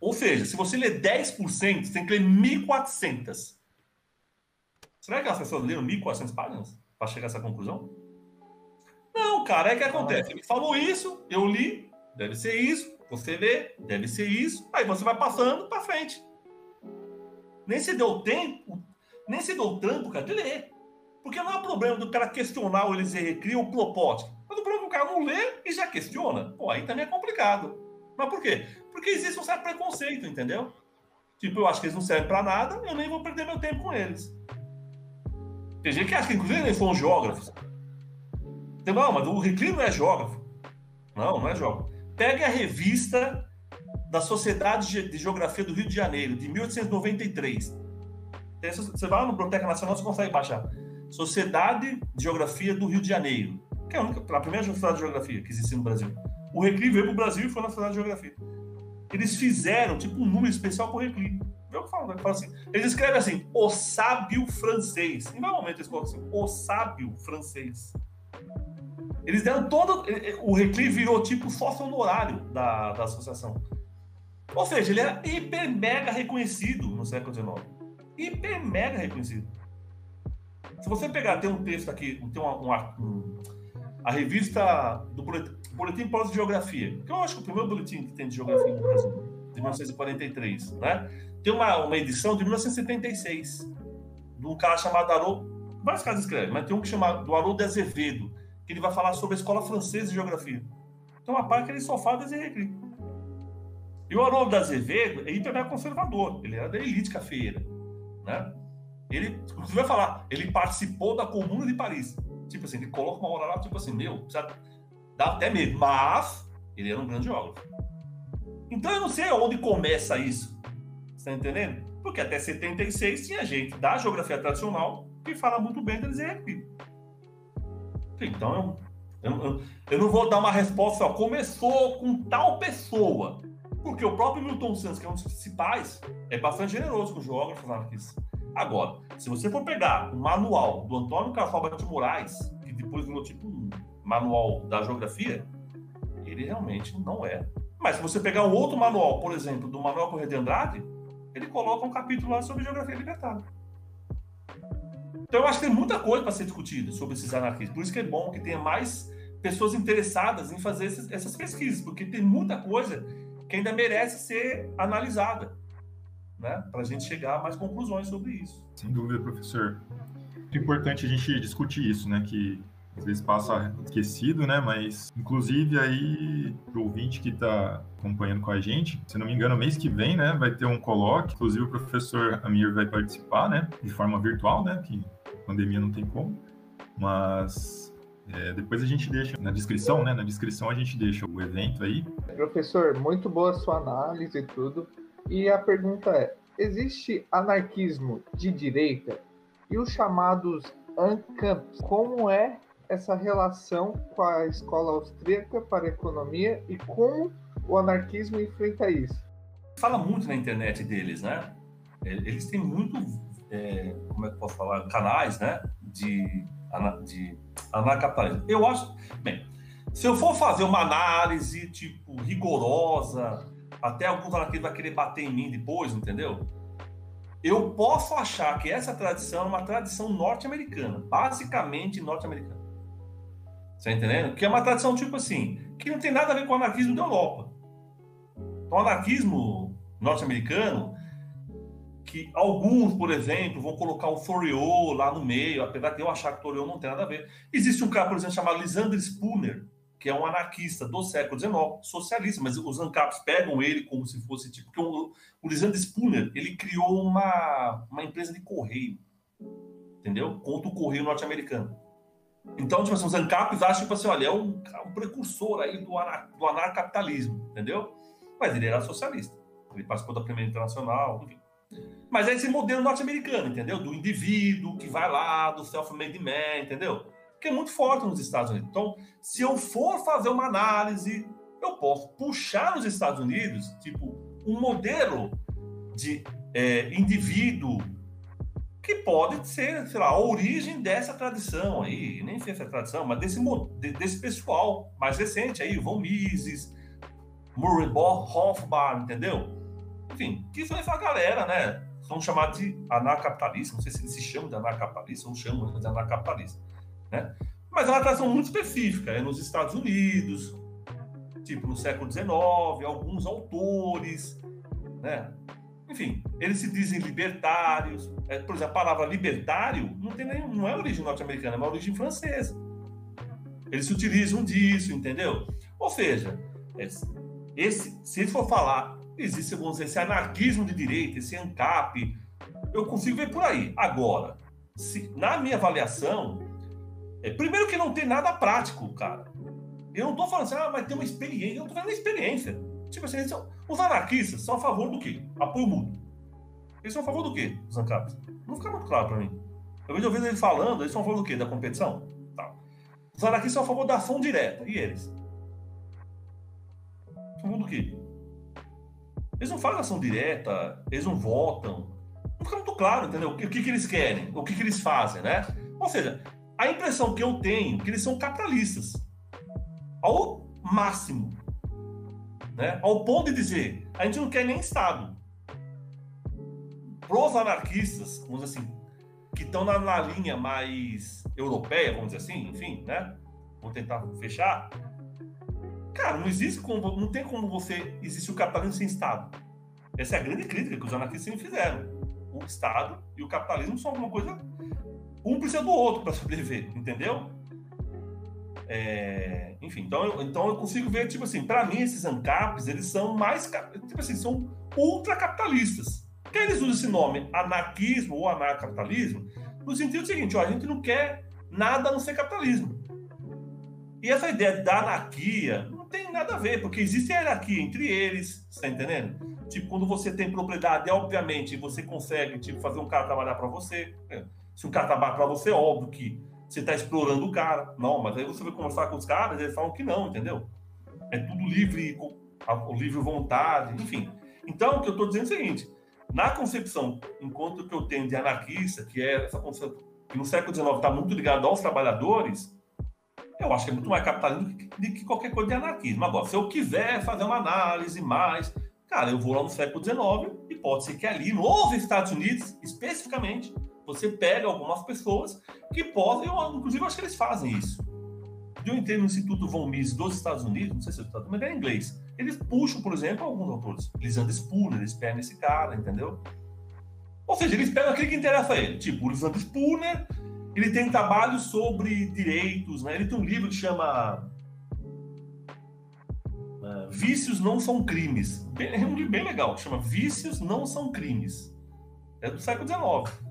[SPEAKER 3] Ou seja, se você ler 10%, você tem que ler 1.400. Será que as pessoas leram 1.400 páginas? Para chegar a essa conclusão? Não, cara, é que acontece. Ele falou isso, eu li, deve ser isso, você lê, deve ser isso, aí você vai passando para frente. Nem se deu tempo, nem se deu tempo, cara, de ler. Porque não é problema do cara questionar o Eliseu Recria o Plopótico. Mas o problema é que o cara não lê e já questiona. Pô, aí também é complicado. Mas por quê? Porque existe um certo preconceito, entendeu? Tipo, eu acho que eles não servem para nada, eu nem vou perder meu tempo com eles. Tem gente que acha que, inclusive, eles são geógrafos. Não, mas o Reclino não é geógrafo. Não, não é geógrafo. Pegue a revista da Sociedade de Geografia do Rio de Janeiro, de 1893. Você vai lá no Biblioteca Nacional, você consegue baixar. Sociedade de Geografia do Rio de Janeiro, que é a, única, a primeira sociedade de geografia que existe no Brasil. O Recli veio para o Brasil e foi na Sociedade de Geografia. Eles fizeram tipo um número especial para o Recli. Eu falo assim, eles escrevem assim, o sábio francês. Em nenhum momento eles colocam assim, o sábio francês. Eles deram todo. O Recli virou tipo sócio honorário da, da associação. Ou seja, ele era hiper mega reconhecido no século XIX. Hiper mega reconhecido. Se você pegar, tem um texto aqui, tem uma, uma um, a revista do Boletim, Boletim Pós de Geografia, que eu acho que é o primeiro boletim que tem de geografia no Brasil, de 1943, né? Tem uma, uma edição de 1976, de um cara chamado Haroldo, vários caras escrevem, mas tem um que chama do Haroldo Azevedo, que ele vai falar sobre a escola francesa de geografia. Então, uma parte que ele só fala desse recri. E o Haroldo Azevedo é conservador, ele era da elite cafeira, né? Ele, vai falar, ele participou da Comuna de Paris. Tipo assim, ele coloca uma hora lá, tipo assim, meu, dá até medo, mas ele era um grande geógrafo. Então eu não sei onde começa isso. Você tá entendendo? Porque até 76 tinha gente da geografia tradicional que fala muito bem deles ERP. Então eu, eu, eu, não vou dar uma resposta, ó, começou com tal pessoa. Porque o próprio Milton Santos, que é um dos principais, é bastante generoso com geógrafos anarquistas. Agora, se você for pegar o manual do Antônio Carvalho de Moraes, que depois virou tipo um manual da geografia, ele realmente não é. Mas se você pegar um outro manual, por exemplo, do Manuel Correia de Andrade, ele coloca um capítulo lá sobre geografia libertária. Então eu acho que tem muita coisa para ser discutida sobre esses anarquistas. Por isso que é bom que tenha mais pessoas interessadas em fazer essas, essas pesquisas, porque tem muita coisa que ainda merece ser analisada, né? Para a gente chegar a mais conclusões sobre isso.
[SPEAKER 1] Sem dúvida, professor. Muito importante a gente discutir isso, né? Que às vezes passa esquecido, né? Mas, inclusive, aí, pro ouvinte que está acompanhando com a gente, se não me engano, mês que vem, né, vai ter um colóquio, inclusive o professor Amir vai participar, né, de forma virtual, né, que pandemia não tem como, mas é, depois a gente deixa na descrição, né, na descrição a gente deixa o evento aí.
[SPEAKER 2] Professor, muito boa sua análise e tudo, e a pergunta é, existe anarquismo de direita e os chamados ANCAMPs, como é essa relação com a escola austríaca para a economia e como o anarquismo enfrenta isso?
[SPEAKER 3] Fala muito na internet deles, né? Eles têm muito, é, como é que posso falar, canais, né? De, de anarcapitalismo. Eu acho, bem, se eu for fazer uma análise, tipo, rigorosa, até alguns anarquistas vão querer bater em mim depois, entendeu? Eu posso achar que essa tradição é uma tradição norte-americana, basicamente norte-americana. Você tá entendendo? Que é uma tradição tipo assim, que não tem nada a ver com o anarquismo da Europa. Então, o anarquismo norte-americano, que alguns, por exemplo, vão colocar o Fourier lá no meio, apesar de eu achar que o Fourier não tem nada a ver. Existe um cara, por exemplo, chamado Lysander Spooner, que é um anarquista do século XIX, socialista, mas os ANCAPs pegam ele como se fosse tipo. Porque o, o Lysander Spooner ele criou uma, uma empresa de correio, entendeu? Contra o correio norte-americano. Então, tipo assim, os ANCAPs acham, tipo assim, olha, é um, um precursor aí do, anar, do anarcapitalismo, entendeu? Mas ele era socialista. Ele participou da Primeira Internacional, enfim. Mas é esse modelo norte-americano, entendeu? Do indivíduo que vai lá, do self-made man, entendeu? Que é muito forte nos Estados Unidos. Então, se eu for fazer uma análise, eu posso puxar nos Estados Unidos, tipo, um modelo de é, indivíduo que pode ser, sei lá, a origem dessa tradição aí, nem sei se é tradição, mas desse, desse pessoal mais recente aí, Von Mises, Murray Hofbauer, entendeu? Enfim, que são essa galera, né? São chamados de anarcapitalistas, não sei se eles se chamam de anarcapitalistas ou chamam de anarcapitalistas, né? Mas é uma tradição muito específica, é nos Estados Unidos, tipo no século XIX, alguns autores, né? Enfim, eles se dizem libertários. É, por exemplo, a palavra libertário não, tem nenhum, não é origem norte-americana, é uma origem francesa. Eles se utilizam disso, entendeu? Ou seja, esse, se eles for falar, existe, vamos dizer, esse anarquismo de direita, esse ANCAP, eu consigo ver por aí. Agora, se, na minha avaliação, é, primeiro que não tem nada prático, cara. Eu não estou falando assim, ah, mas tem uma experiência. Eu não estou falando experiência. Tipo assim, são, os anarquistas são a favor do quê? Apoio mútuo. Eles são a favor do quê, os ANCAPs? Não fica muito claro para mim. Eu vejo ouvindo ele falando, eles são a favor do quê? Da competição? Tá. Os anarquistas são a favor da ação direta. E eles? A favor do quê? Eles não fazem ação direta, eles não votam. Não fica muito claro, entendeu? O que, que eles querem, o que, que eles fazem, né? Ou seja, a impressão que eu tenho é que eles são capitalistas. Ao máximo. Né? Ao ponto de dizer, a gente não quer nem Estado. Pros anarquistas, vamos dizer assim, que estão na, na, linha mais europeia, vamos dizer assim, enfim, né? Vou tentar fechar. Cara, não existe como, não tem como você existe o capitalismo sem Estado. Essa é a grande crítica que os anarquistas sempre fizeram. O Estado e o capitalismo são alguma coisa um precisa do outro para sobreviver, entendeu? É, enfim, então eu, então eu consigo ver, tipo assim, para mim esses ANCAPs, eles são mais, tipo assim, são ultracapitalistas. Que eles usam esse nome, anarquismo ou anarcapitalismo, no sentido seguinte, ó, a gente não quer nada a não ser capitalismo. E essa ideia da anarquia não tem nada a ver, porque existe hierarquia entre eles, você tá entendendo? Tipo, quando você tem propriedade, obviamente, você consegue tipo, fazer um cara trabalhar para você. Né? Se um cara trabalha para você, óbvio que você está explorando o cara. Não, mas aí você vai conversar com os caras, eles falam que não, entendeu? É tudo livre, livre vontade, enfim. Então, o que eu estou dizendo é o seguinte: na concepção, enquanto que eu tenho de anarquista, que é essa concepção que no século XIX está muito ligado aos trabalhadores, eu acho que é muito mais capitalismo do que qualquer coisa de anarquismo. Agora, se eu quiser fazer uma análise mais, cara, eu vou lá no século XIX e pode ser que ali, nos Estados Unidos, especificamente, você pega algumas pessoas que podem, eu, inclusive, acho que eles fazem isso. Eu entrei no Instituto Von Mises dos Estados Unidos, não sei se é Estados mas é inglês. Eles puxam, por exemplo, alguns autores. Lisandro Spooner, eles pegam esse cara, entendeu? Ou seja, eles pegam aquele que interessa a ele. Tipo, o Lisandro Spooner, ele tem trabalho sobre direitos, né? Ele tem um livro que chama uh, Vícios Não São Crimes. É um livro bem legal, chama Vícios Não São Crimes. É do século XIX.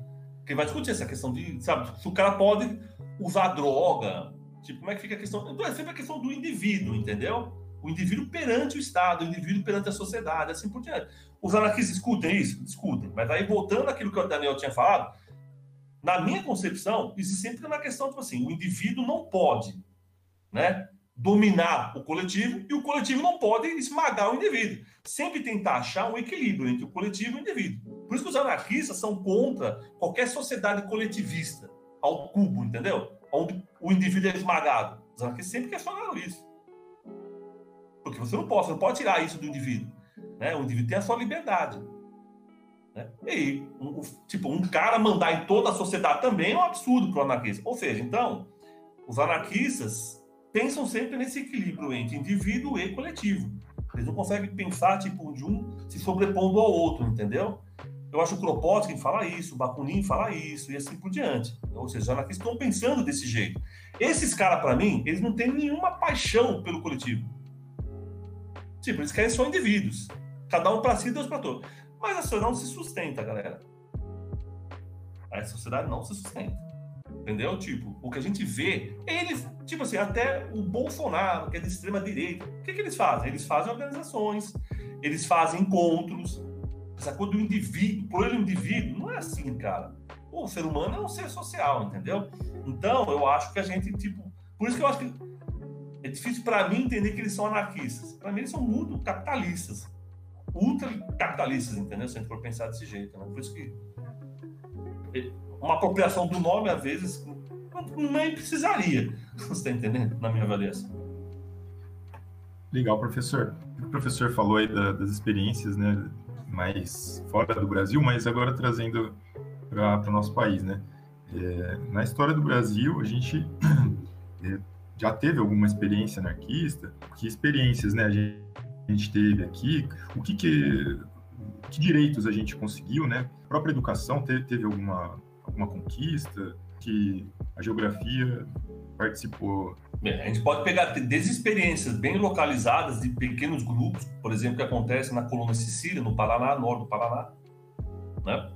[SPEAKER 3] Porque vai discutir essa questão de, sabe, se o cara pode usar droga, tipo, como é que fica a questão. Então é sempre a questão do indivíduo, entendeu? O indivíduo perante o Estado, o indivíduo perante a sociedade, assim por diante. Os anarquistas discutem isso? Discutem. Mas aí, voltando àquilo que o Daniel tinha falado, na minha concepção, existe sempre uma questão, tipo assim, o indivíduo não pode, né? Dominar o coletivo e o coletivo não pode esmagar o indivíduo. Sempre tentar achar um equilíbrio entre o coletivo e o indivíduo. Por isso que os anarquistas são contra qualquer sociedade coletivista, ao cubo, entendeu? Onde o indivíduo é esmagado. Os anarquistas sempre questionaram isso. Porque você não pode, você não pode tirar isso do indivíduo. Né? O indivíduo tem a sua liberdade. Né? E aí, um, tipo, um cara mandar em toda a sociedade também é um absurdo para o anarquista. Ou seja, então, os anarquistas pensam sempre nesse equilíbrio entre indivíduo e coletivo. Eles não conseguem pensar, tipo, de um se sobrepondo ao outro, entendeu? Eu acho que o Kropotkin fala isso, o Bakunin fala isso, e assim por diante. Ou seja, anarquistas estão pensando desse jeito. Esses caras, para mim, eles não têm nenhuma paixão pelo coletivo. Tipo, eles querem só indivíduos. Cada um para si, Deus para todos. Mas a sociedade não se sustenta, galera. A sociedade não se sustenta. Entendeu? Tipo, o que a gente vê, eles, tipo assim, até o Bolsonaro, que é de extrema direita, o que, que eles fazem? Eles fazem organizações, eles fazem encontros. Essa coisa do indivíduo, por ele, o indivíduo, não é assim, cara. o ser humano é um ser social, entendeu? Então, eu acho que a gente, tipo, por isso que eu acho que é difícil para mim entender que eles são anarquistas. Para mim, eles são muito capitalistas. Ultra capitalistas, entendeu? Se a gente for pensar desse jeito, né? Por isso que uma apropriação do nome, às vezes, nem precisaria. [laughs] Você está entendendo? Na minha avaliação.
[SPEAKER 1] Legal, professor. O professor falou aí da, das experiências, né, mais fora do Brasil, mas agora trazendo para o nosso país, né? É, na história do Brasil, a gente [clears throat] é, já teve alguma experiência anarquista. Que experiências, né, a gente, a gente teve aqui? O que, que, que direitos a gente conseguiu, né? A própria educação teve, teve alguma alguma conquista que a geografia participou?
[SPEAKER 3] Bem, a gente pode pegar desde experiências bem localizadas de pequenos grupos, por exemplo, que acontece na colônia Sicília, no Paraná, norte do Paraná, né?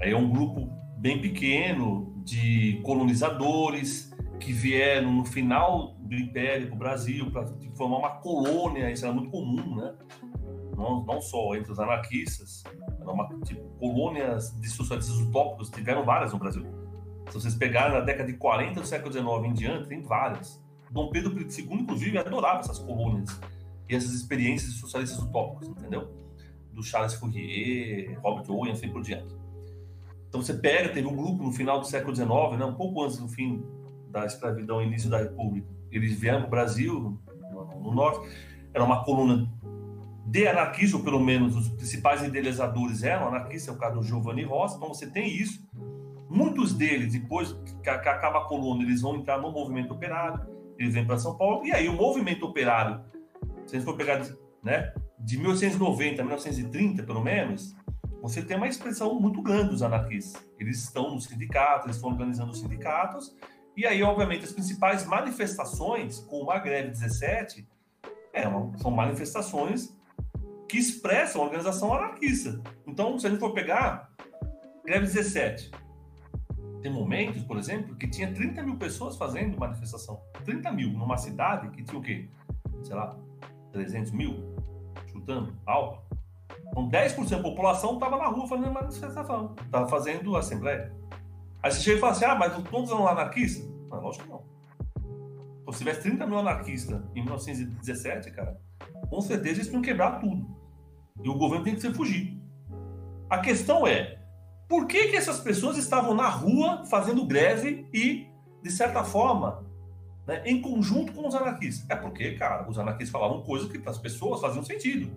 [SPEAKER 3] Aí é um grupo bem pequeno de colonizadores que vieram no final do Império para o Brasil para formar uma colônia, isso era muito comum, né? Não, não só entre os anarquistas, uma, tipo, colônias de socialistas utópicos, tiveram várias no Brasil. Se vocês pegarem na década de 40 do século XIX em diante, tem várias. Dom Pedro II, inclusive, adorava essas colônias e essas experiências de socialistas utópicos, entendeu? Do Charles Fourier, Robert Owen, assim por diante. Então você pega, teve um grupo no final do século XIX, né, um pouco antes do fim da escravidão, início da República. Eles vieram para o Brasil, no, norte, era uma coluna de anarquismo, pelo menos os principais idealizadores eram anarquistas, é o caso do Giovanni Rossi, então você tem isso. Muitos deles, depois que, acaba a coluna, eles vão entrar no movimento operário, eles vêm para São Paulo, e aí o movimento operário, se a gente for pegar né, de 1890 a 1930, pelo menos, você tem uma expressão muito grande dos anarquistas. Eles estão nos sindicatos, eles estão organizando os sindicatos, e aí, obviamente, as principais manifestações, como a greve 17, é são manifestações que expressam a organização anarquista. Então, se a gente for pegar greve 17, tem momentos, por exemplo, que tinha 30 mil pessoas fazendo manifestação. 30 mil numa cidade que tinha o quê? Sei lá, 300 mil? Chutando, alto. Então, 10% da população estava na rua fazendo manifestação, estava fazendo assembleia. Aí você chega e fala assim: ah, mas todos são anarquistas? Não, lógico que não. Então, se tivesse 30 mil anarquistas em 1917, cara, com certeza eles iam quebrar tudo. E o governo tem que ser fugir. A questão é: por que, que essas pessoas estavam na rua fazendo greve e, de certa forma, né, em conjunto com os anarquistas? É porque, cara, os anarquistas falavam coisas que para as pessoas faziam sentido.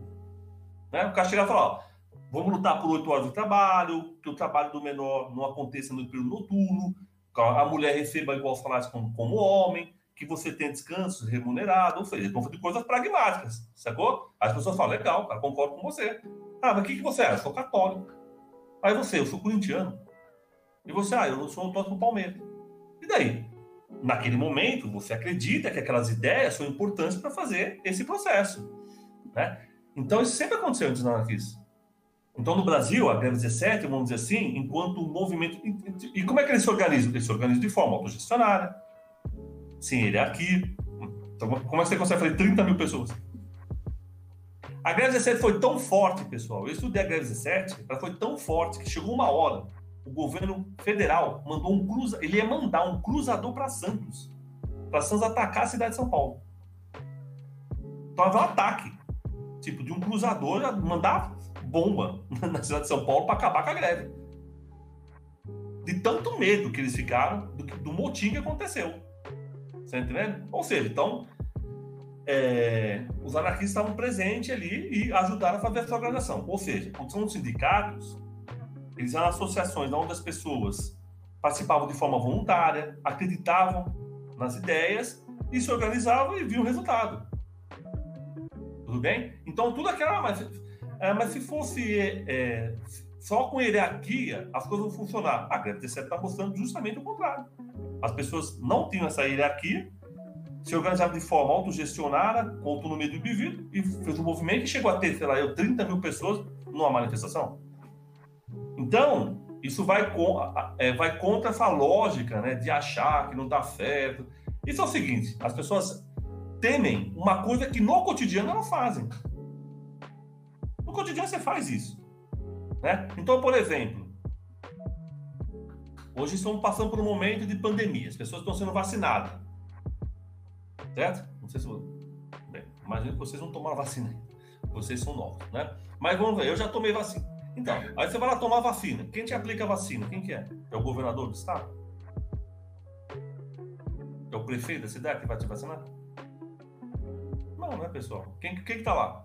[SPEAKER 3] Né? O cara chegava e falava: Vamos lutar por oito horas de trabalho, que o trabalho do menor não aconteça no período noturno, a mulher receba igual salários como, como homem, que você tenha descanso remunerado, ou seja, estão de coisas pragmáticas, sacou? As pessoas falam, legal, cara, concordo com você. Ah, mas o que, que você é? Eu sou católico. Aí você, eu sou corintiano. E você, ah, eu sou torço pro Palmeiras. E daí? Naquele momento, você acredita que aquelas ideias são importantes para fazer esse processo, né? Então, isso sempre aconteceu antes da anarquistas. Então, no Brasil, a greve 17, vamos dizer assim, enquanto movimento. E como é que eles se organizam? Eles se organizam de forma autogestionária, sem hierarquia. Então, como é que você consegue fazer 30 mil pessoas? A greve 17 foi tão forte, pessoal. Eu estudei a greve 17, ela foi tão forte que chegou uma hora, o governo federal mandou um cruza, ele ia mandar um cruzador para Santos, para Santos atacar a cidade de São Paulo. Então havia um ataque, tipo de um cruzador mandar bomba [laughs] na cidade de São Paulo para acabar com a greve. De tanto medo que eles ficaram do, do motim que aconteceu. Você tá entendendo? Ou seja, então, é, os anarquistas estavam presentes ali e ajudaram a fazer essa organização. Ou seja, quando são sindicatos, eles eram associações onde as pessoas participavam de forma voluntária, acreditavam nas ideias e se organizavam e viam o resultado. Tudo bem? Então, tudo aquela. É, mas se fosse é, só com hierarquia, as coisas vão funcionar. A greve T7 está mostrando justamente o contrário. As pessoas não tinham essa hierarquia, se organizavam de forma autogestionada, com autonomia do indivíduo, e fez um movimento e chegou a ter, sei lá, eu, 30 mil pessoas numa manifestação. Então, isso vai, com, é, vai contra essa lógica né, de achar que não está certo. Isso é o seguinte: as pessoas temem uma coisa que no cotidiano elas fazem. No cotidiano você faz isso. Né? Então, por exemplo, hoje estamos passando por um momento de pandemia, as pessoas estão sendo vacinadas. Certo? Não sei se. Bem, imagino que vocês não tomaram vacina. Vocês são novos, né? Mas vamos ver, eu já tomei vacina. Então, aí você vai lá tomar vacina. Quem te aplica a vacina? Quem que é? É o governador do estado? É o prefeito da cidade que vai te vacinar? Não, né, pessoal? Quem, quem que tá lá?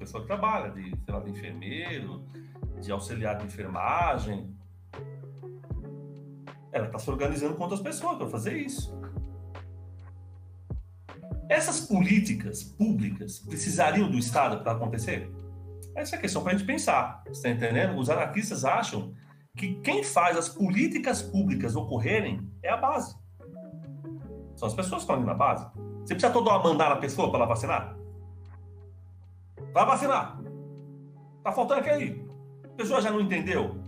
[SPEAKER 3] pessoa que trabalha, de, sei lá, de enfermeiro, de auxiliar de enfermagem. Ela está se organizando com outras pessoas para fazer isso. Essas políticas públicas precisariam do Estado para acontecer? Essa é a questão para a gente pensar. Você está entendendo? Os anarquistas acham que quem faz as políticas públicas ocorrerem é a base. São as pessoas que estão ali na base. Você precisa todo mandar a pessoa para ela vacinar? Vai vacinar. Tá faltando aquele. A pessoa já não entendeu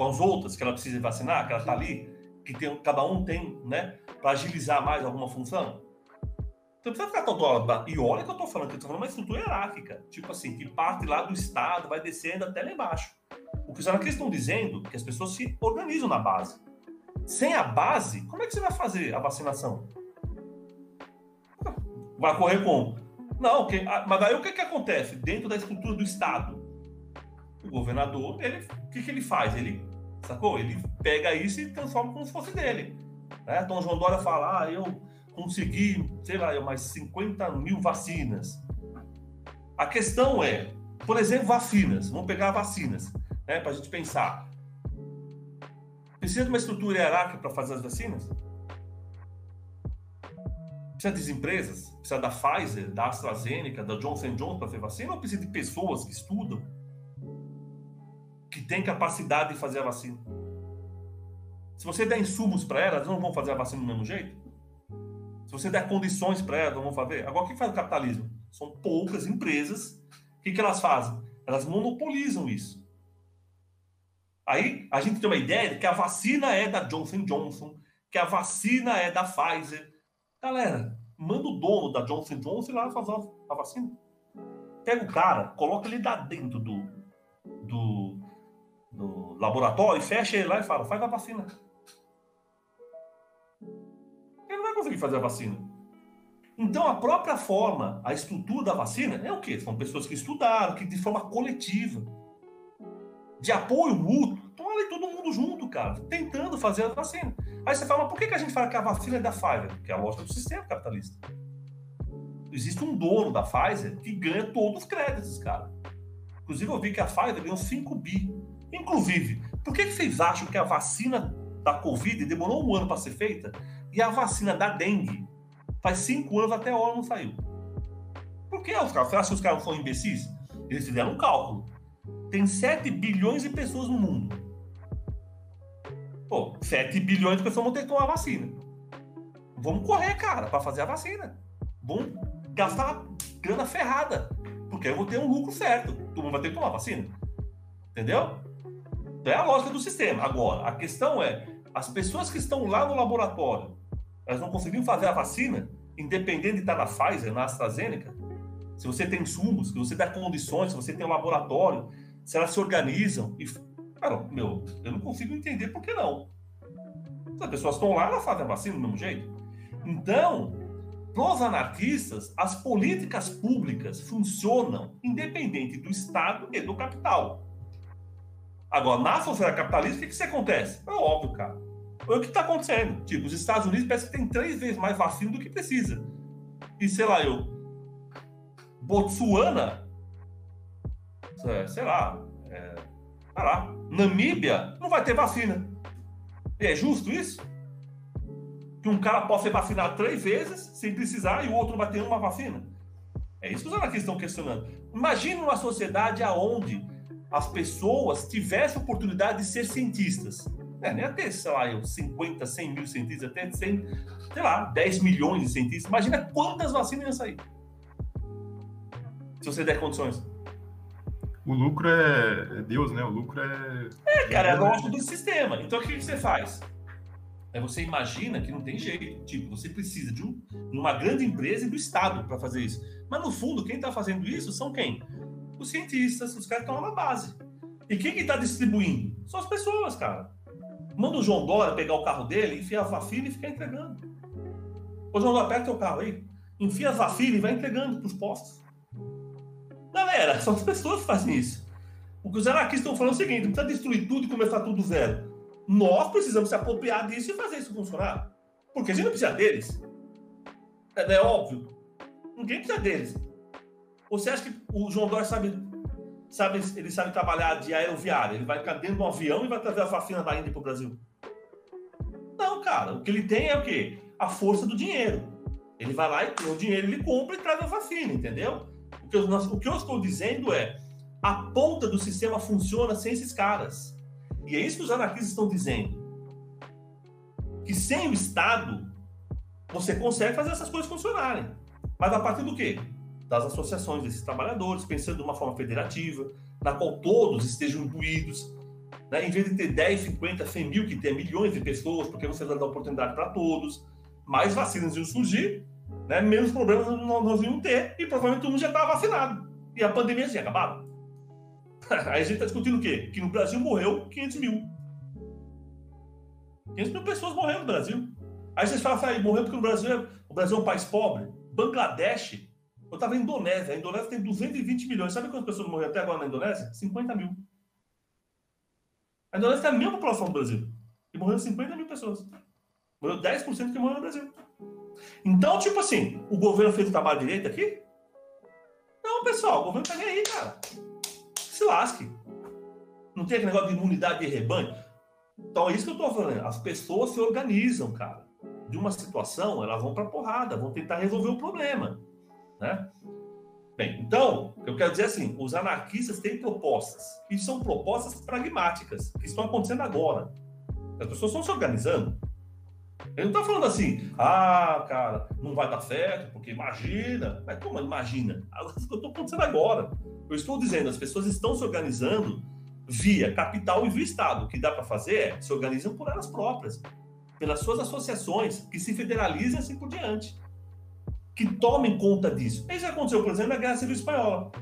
[SPEAKER 3] com as outras que ela precisa vacinar, que ela está ali, que tem, cada um tem, né, para agilizar mais alguma função? Então precisa ficar toda hora. E olha que eu estou falando, eu estou falando uma estrutura hierárquica. Tipo assim, que parte lá do Estado, vai descendo até lá embaixo. O que os anarquistas estão dizendo é que as pessoas se organizam na base. Sem a base, como é que você vai fazer a vacinação? Vai correr como? Não, que, mas daí o que, que acontece? Dentro da estrutura do Estado, o governador, ele, o que, que ele faz? Ele, sacou? Ele pega isso e transforma como se fosse dele. Né? Então, João Dória fala, ah, eu consegui, sei lá, mais 50 mil vacinas. A questão é, por exemplo, vacinas. Vamos pegar vacinas, né, para a gente pensar. Precisa de uma estrutura hierárquica para fazer as vacinas? Precisa das empresas? Precisa da Pfizer, da AstraZeneca, da Johnson Johnson para fazer vacina? Ou precisa de pessoas que estudam, que têm capacidade de fazer a vacina? Se você der insumos para elas não vão fazer a vacina do mesmo jeito? Se você der condições para elas, não vão fazer? Agora, o que faz o capitalismo? São poucas empresas. O que, que elas fazem? Elas monopolizam isso. Aí a gente tem uma ideia de que a vacina é da Johnson Johnson, que a vacina é da Pfizer. Galera, manda o dono da Johnson Johnson lá fazer a vacina. Pega o cara, coloca ele lá dentro do, do, do laboratório, fecha ele lá e fala, faz a vacina. Ele não vai conseguir fazer a vacina. Então, a própria forma, a estrutura da vacina é o quê? São pessoas que estudaram, que de forma coletiva de apoio mútuo, estão ali todo mundo junto, cara, tentando fazer a vacina. Aí você fala, por que, que a gente fala que a vacina é da Pfizer? Que é a lógica do sistema capitalista. Existe um dono da Pfizer que ganha todos os créditos, cara. Inclusive, eu vi que a Pfizer ganhou 5 bi. Inclusive, por que, vocês acham que a vacina da Covid demorou um ano para ser feita e a vacina da dengue faz cinco anos até a hora não saiu? Por que os caras? Você acha que os caras foram imbecis? Eles fizeram um cálculo. Tem 7 bilhões de pessoas no mundo. Pô, 7 bilhões de pessoas vão ter que tomar vacina. Vamos correr, cara, para fazer a vacina. Vamos gastar grana ferrada. Porque eu vou ter um lucro certo. Todo mundo vai ter que tomar vacina. Entendeu? É a lógica do sistema. Agora, a questão é: as pessoas que estão lá no laboratório, elas não conseguiram fazer a vacina, independente de estar na Pfizer, na AstraZeneca. Se você tem insumos, se você der condições, se você tem um laboratório, se elas se organizam e. Cara, meu, eu não consigo entender por que não. As pessoas estão lá, elas fazem a vacina do mesmo jeito. Então, para os anarquistas, as políticas públicas funcionam independente do Estado e do capital. Agora, na sociedade capitalista, o que, que acontece? É óbvio, cara. É o que está acontecendo. Tipo, os Estados Unidos parece que tem três vezes mais vacina do que precisa. E sei lá, eu. Botsuana é, sei lá, é, sei lá, Namíbia não vai ter vacina. E é justo isso? Que um cara possa ser vacinado três vezes sem precisar e o outro não vai ter uma vacina? É isso que os anarquistas estão questionando. Imagina uma sociedade aonde as pessoas tivessem oportunidade de ser cientistas. É, nem até, sei lá, 50, 100 mil cientistas, até 100, sei lá, 10 milhões de cientistas. Imagina quantas vacinas iam sair. Se você der condições
[SPEAKER 1] o lucro é, Deus, né? O lucro é.
[SPEAKER 3] É, cara, é a lógica do sistema. Então o que, você faz? É você imagina que não tem jeito. Tipo, você precisa de, um, de uma grande empresa e do Estado para fazer isso. Mas no fundo, quem está fazendo isso são quem? Os cientistas, os caras estão lá na base. E quem que está distribuindo? São as pessoas, cara. Manda o João Dória pegar o carro dele, enfiar a vacina e ficar entregando. Ô João Dória, pega teu carro aí. Enfia a vacina e vai entregando para os postos. Galera, são as pessoas que fazem isso. O que os anarquistas estão falando é o seguinte: não precisa destruir tudo e começar tudo zero. Nós precisamos se apropriar disso e fazer isso funcionar. Porque a gente não precisa deles. É, é óbvio. Ninguém precisa deles. Você acha que o João Dória sabe, sabe, ele sabe trabalhar de aeroviário? Ele vai ficar dentro de um avião e vai trazer a vacina da Índia para o Brasil? Não, cara. O que ele tem é o quê? A força do dinheiro. Ele vai lá e com o dinheiro ele compra e traz a vacina, entendeu? que eu, o que eu estou dizendo é a ponta do sistema funciona sem esses caras. E é isso que os anarquistas estão dizendo. Que sem o Estado, você consegue fazer essas coisas funcionarem. Mas a partir do quê? Das associações desses trabalhadores, pensando de uma forma federativa, na qual todos estejam incluídos. né? em vez de ter 10, 50, 100 mil, que tem milhões de pessoas, porque você vai dar oportunidade para todos, mais vacinas iam surgir, né? menos problemas nós, nós íamos ter, e provavelmente todo mundo já estava vacinado. E a pandemia tinha acabado. [laughs] Aí a gente está discutindo o quê? Que no Brasil morreu 500 mil. 500 mil pessoas morreram no Brasil. Aí vocês falam assim, morreu porque Brasil, é, o Brasil é um país pobre. Bangladesh, eu estava em Indonésia. A Indonésia tem 220 milhões. Sabe quantas pessoas morreram até agora na Indonésia? 50 mil. A Indonésia tem a mesma população do Brasil. E morreram 50 mil pessoas. Morreu 10% que morreu no Brasil. Então, tipo assim, o governo fez o trabalho direito aqui? Não, pessoal, o governo tá nem aí, cara. Se lasque. Não tem aquele negócio de imunidade de rebanho. Então é isso que eu tô falando. As pessoas se organizam, cara. De uma situação, elas vão pra porrada, vão tentar resolver o problema. Né? Bem, então, eu quero dizer assim, os anarquistas têm propostas, e são propostas pragmáticas, que estão acontecendo agora. As pessoas estão se organizando. Ele não está falando assim, ah, cara, não vai dar certo, porque imagina. Mas como imagina? [laughs] Eu estou acontecendo agora. Eu estou dizendo, as pessoas estão se organizando via capital e via Estado. O que dá para fazer é se organizam por elas próprias, pelas suas associações, que se federalizem assim por diante. Que tomem conta disso. Isso aconteceu, por exemplo, na Guerra Civil Espanhola.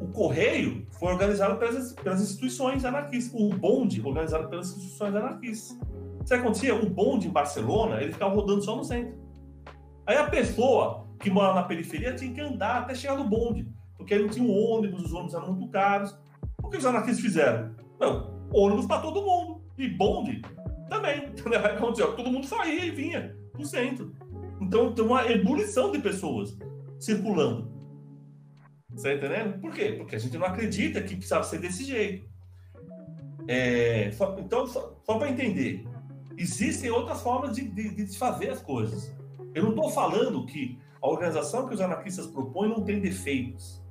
[SPEAKER 3] O Correio foi organizado pelas, pelas instituições anarquistas. O bonde organizado pelas instituições anarquistas. O que acontecia? O bonde em Barcelona, ele ficava rodando só no centro. Aí a pessoa que mora na periferia tinha que andar até chegar no bonde, porque não tinha um ônibus, os ônibus eram muito caros. O que os anarquistas fizeram? Não, ônibus para todo mundo. E bonde também. [laughs] Aconteceu? Todo mundo saía e vinha no centro. Então tem uma ebulição de pessoas circulando. Você está entendendo? Por quê? Porque a gente não acredita que precisava ser desse jeito. É, então, só, só para entender, existem outras formas de, de, de as coisas. Eu não estou falando que a organização que os anarquistas propõem não tem defeitos.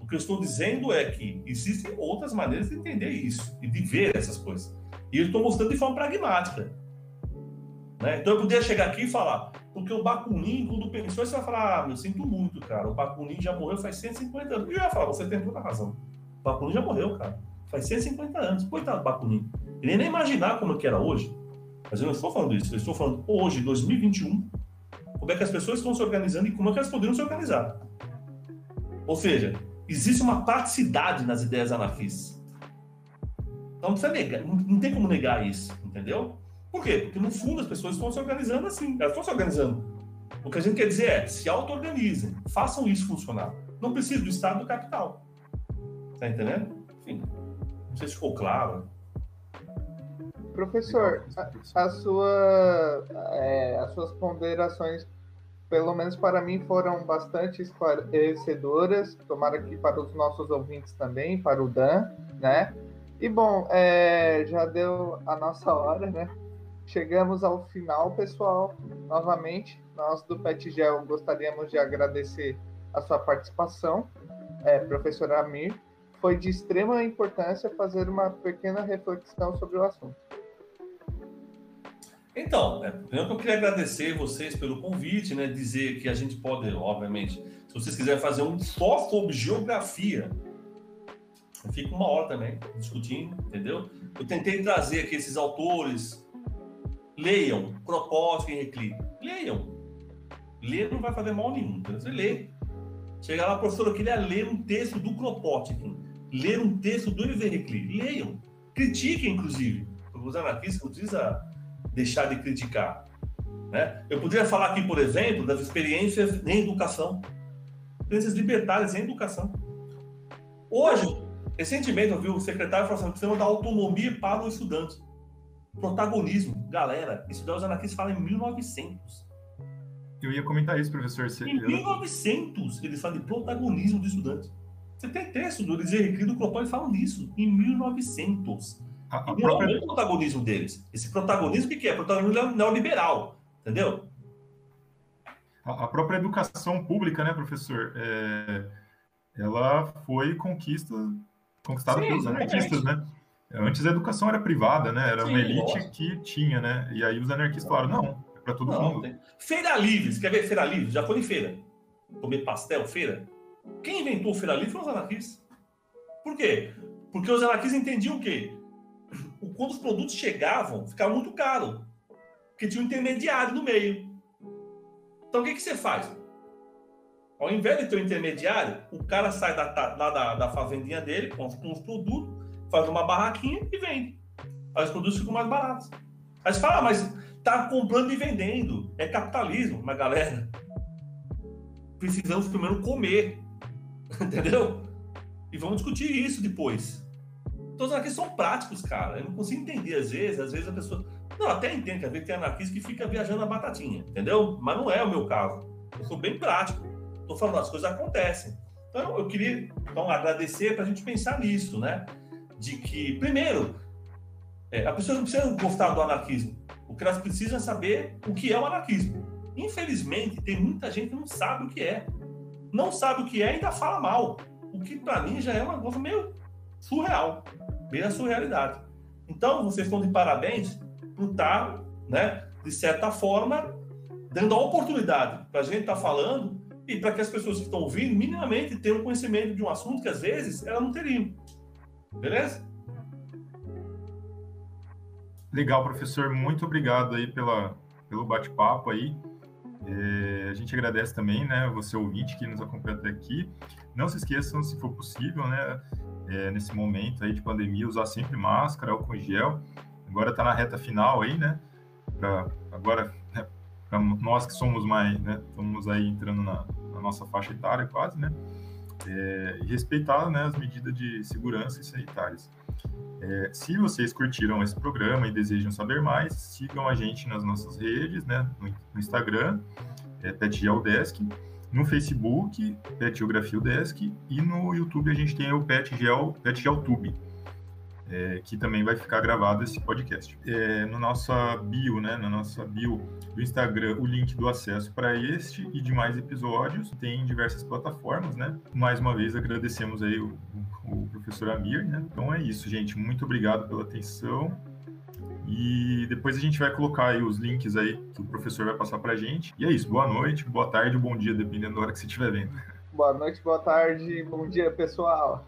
[SPEAKER 3] O que eu estou dizendo é que existem outras maneiras de entender isso e de ver essas coisas. E eu estou mostrando de forma pragmática. Né? Então eu poderia chegar aqui e falar, porque o Bakunin, quando pensou, você vai falar, ah, eu sinto muito, cara, o Bakunin já morreu faz 150 anos. E eu ia falar, você tem toda a razão. O Bakunin já morreu, cara. Faz 150 anos. Coitado do Bakunin. Ele nem imaginar como que era hoje. Mas eu não estou falando isso, eu estou falando hoje, 2021, como é que as pessoas estão se organizando e como é que elas poderiam se organizar. Ou seja, existe uma praticidade nas ideias anarquistas. Então não, precisa negar, não tem como negar isso, entendeu? Por quê? Porque no fundo as pessoas estão se organizando assim, elas estão se organizando. O que a gente quer dizer é, se auto-organizem, façam isso funcionar. Não precisa do Estado do capital. Tá entendendo? Enfim, não sei se ficou claro.
[SPEAKER 2] Professor, a, a sua, é, as suas ponderações, pelo menos para mim, foram bastante esclarecedoras. Tomara que para os nossos ouvintes também, para o Dan, né? E bom, é, já deu a nossa hora, né? Chegamos ao final, pessoal. Novamente, nós do PetGel gostaríamos de agradecer a sua participação, é, professor Amir. Foi de extrema importância fazer uma pequena reflexão sobre o assunto.
[SPEAKER 3] Então, é, primeiro eu queria agradecer vocês pelo convite, né? Dizer que a gente pode, obviamente, se vocês quiserem fazer um só sobre geografia, fica uma hora também discutindo, entendeu? Eu tentei trazer aqui esses autores, leiam Kropotkin e Recli, leiam. Ler não vai fazer mal nenhum, então você lê. Chega lá, professor, eu queria ler um texto do Kropotkin, ler um texto do Ivan Recli, leiam. Critiquem, inclusive. Os anarquistas não precisa deixar de criticar. Né? Eu poderia falar aqui, por exemplo, das experiências em educação, experiências libertárias em educação. Hoje, recentemente, eu vi o secretário falando assim, precisamos dar autonomia para os estudantes. Protagonismo. Galera, isso daí os anarquistas falam em 1900.
[SPEAKER 1] Eu ia comentar isso, professor.
[SPEAKER 3] Você... Em 1900, eles falam de protagonismo dos estudantes. Você tem texto do Eliseu Henrique do Clopão, falam nisso, em 1900. A, a e própria... é o protagonismo deles. Esse protagonismo, o que, é? Protagonismo neoliberal, entendeu?
[SPEAKER 1] A, a própria educação pública, né, professor? É, ela foi conquista, conquistada Sim, pelos anarquistas, né? Antes a educação era privada, né? Era Sim, uma elite lógico. que tinha, né? E aí os anarquistas falaram, não, é para todo não, mundo. Tem...
[SPEAKER 3] Feira livre, você quer ver feira livre? Já foi em feira? Comer pastel, feira? Quem inventou feira livre foram os anarquistas. Por quê? Porque os anarquistas entendiam o quê? Quando os produtos chegavam, ficava muito caro. Porque tinha um intermediário no meio. Então o que, que você faz? Ao invés de ter um intermediário, o cara sai da, da, da, da fazendinha dele com, com os produtos, faz uma barraquinha e vende. Aí os produtos ficam mais baratos. Aí você fala, ah, mas tá comprando e vendendo. É capitalismo. Mas galera, precisamos primeiro comer. [laughs] Entendeu? E vamos discutir isso depois. Todos aqui são práticos, cara. Eu não consigo entender às vezes. Às vezes a pessoa. Não, até entendo que às vezes tem anarquista que fica viajando a batatinha, entendeu? Mas não é o meu caso. Eu sou bem prático. Estou falando, as coisas acontecem. Então, eu queria então, agradecer para a gente pensar nisso, né? De que, primeiro, é, a pessoa não precisa gostar do anarquismo. O que elas precisam é saber o que é o anarquismo. Infelizmente, tem muita gente que não sabe o que é. Não sabe o que é e ainda fala mal. O que, para mim, já é uma coisa meio surreal. Bem a surrealidade. Então, vocês estão de parabéns por estar, né, de certa forma, dando a oportunidade para a gente estar tá falando e para que as pessoas que estão ouvindo minimamente tenham conhecimento de um assunto que às vezes elas não teriam. Beleza?
[SPEAKER 1] Legal, professor. Muito obrigado aí pela, pelo bate-papo aí. É, a gente agradece também, né, você ouvinte que nos acompanha até aqui. Não se esqueçam, se for possível, né, é, nesse momento aí de pandemia, usar sempre máscara, álcool gel. Agora está na reta final aí, né? Pra, agora, né, nós que somos mais, né, estamos aí entrando na, na nossa faixa etária quase, né? É, e respeitar né, as medidas de segurança e sanitárias. É, se vocês curtiram esse programa e desejam saber mais, sigam a gente nas nossas redes, né, no, Instagram, é PetGeodesk, no Facebook, Petgeografia Desk, e no YouTube a gente tem o PetGel, PetGelTube, é, que também vai ficar gravado esse podcast. É, no nossa bio, né, na nossa bio do Instagram, o link do acesso para este e demais episódios tem em diversas plataformas, né? Mais uma vez agradecemos aí o, o professor Amir, né? Então é isso, gente. Muito obrigado pela atenção. E depois a gente vai colocar aí os links aí que o professor vai passar para a gente. E é isso. Boa noite, boa tarde, bom dia, dependendo da hora que você estiver vendo.
[SPEAKER 2] Boa noite, boa tarde, bom dia, pessoal.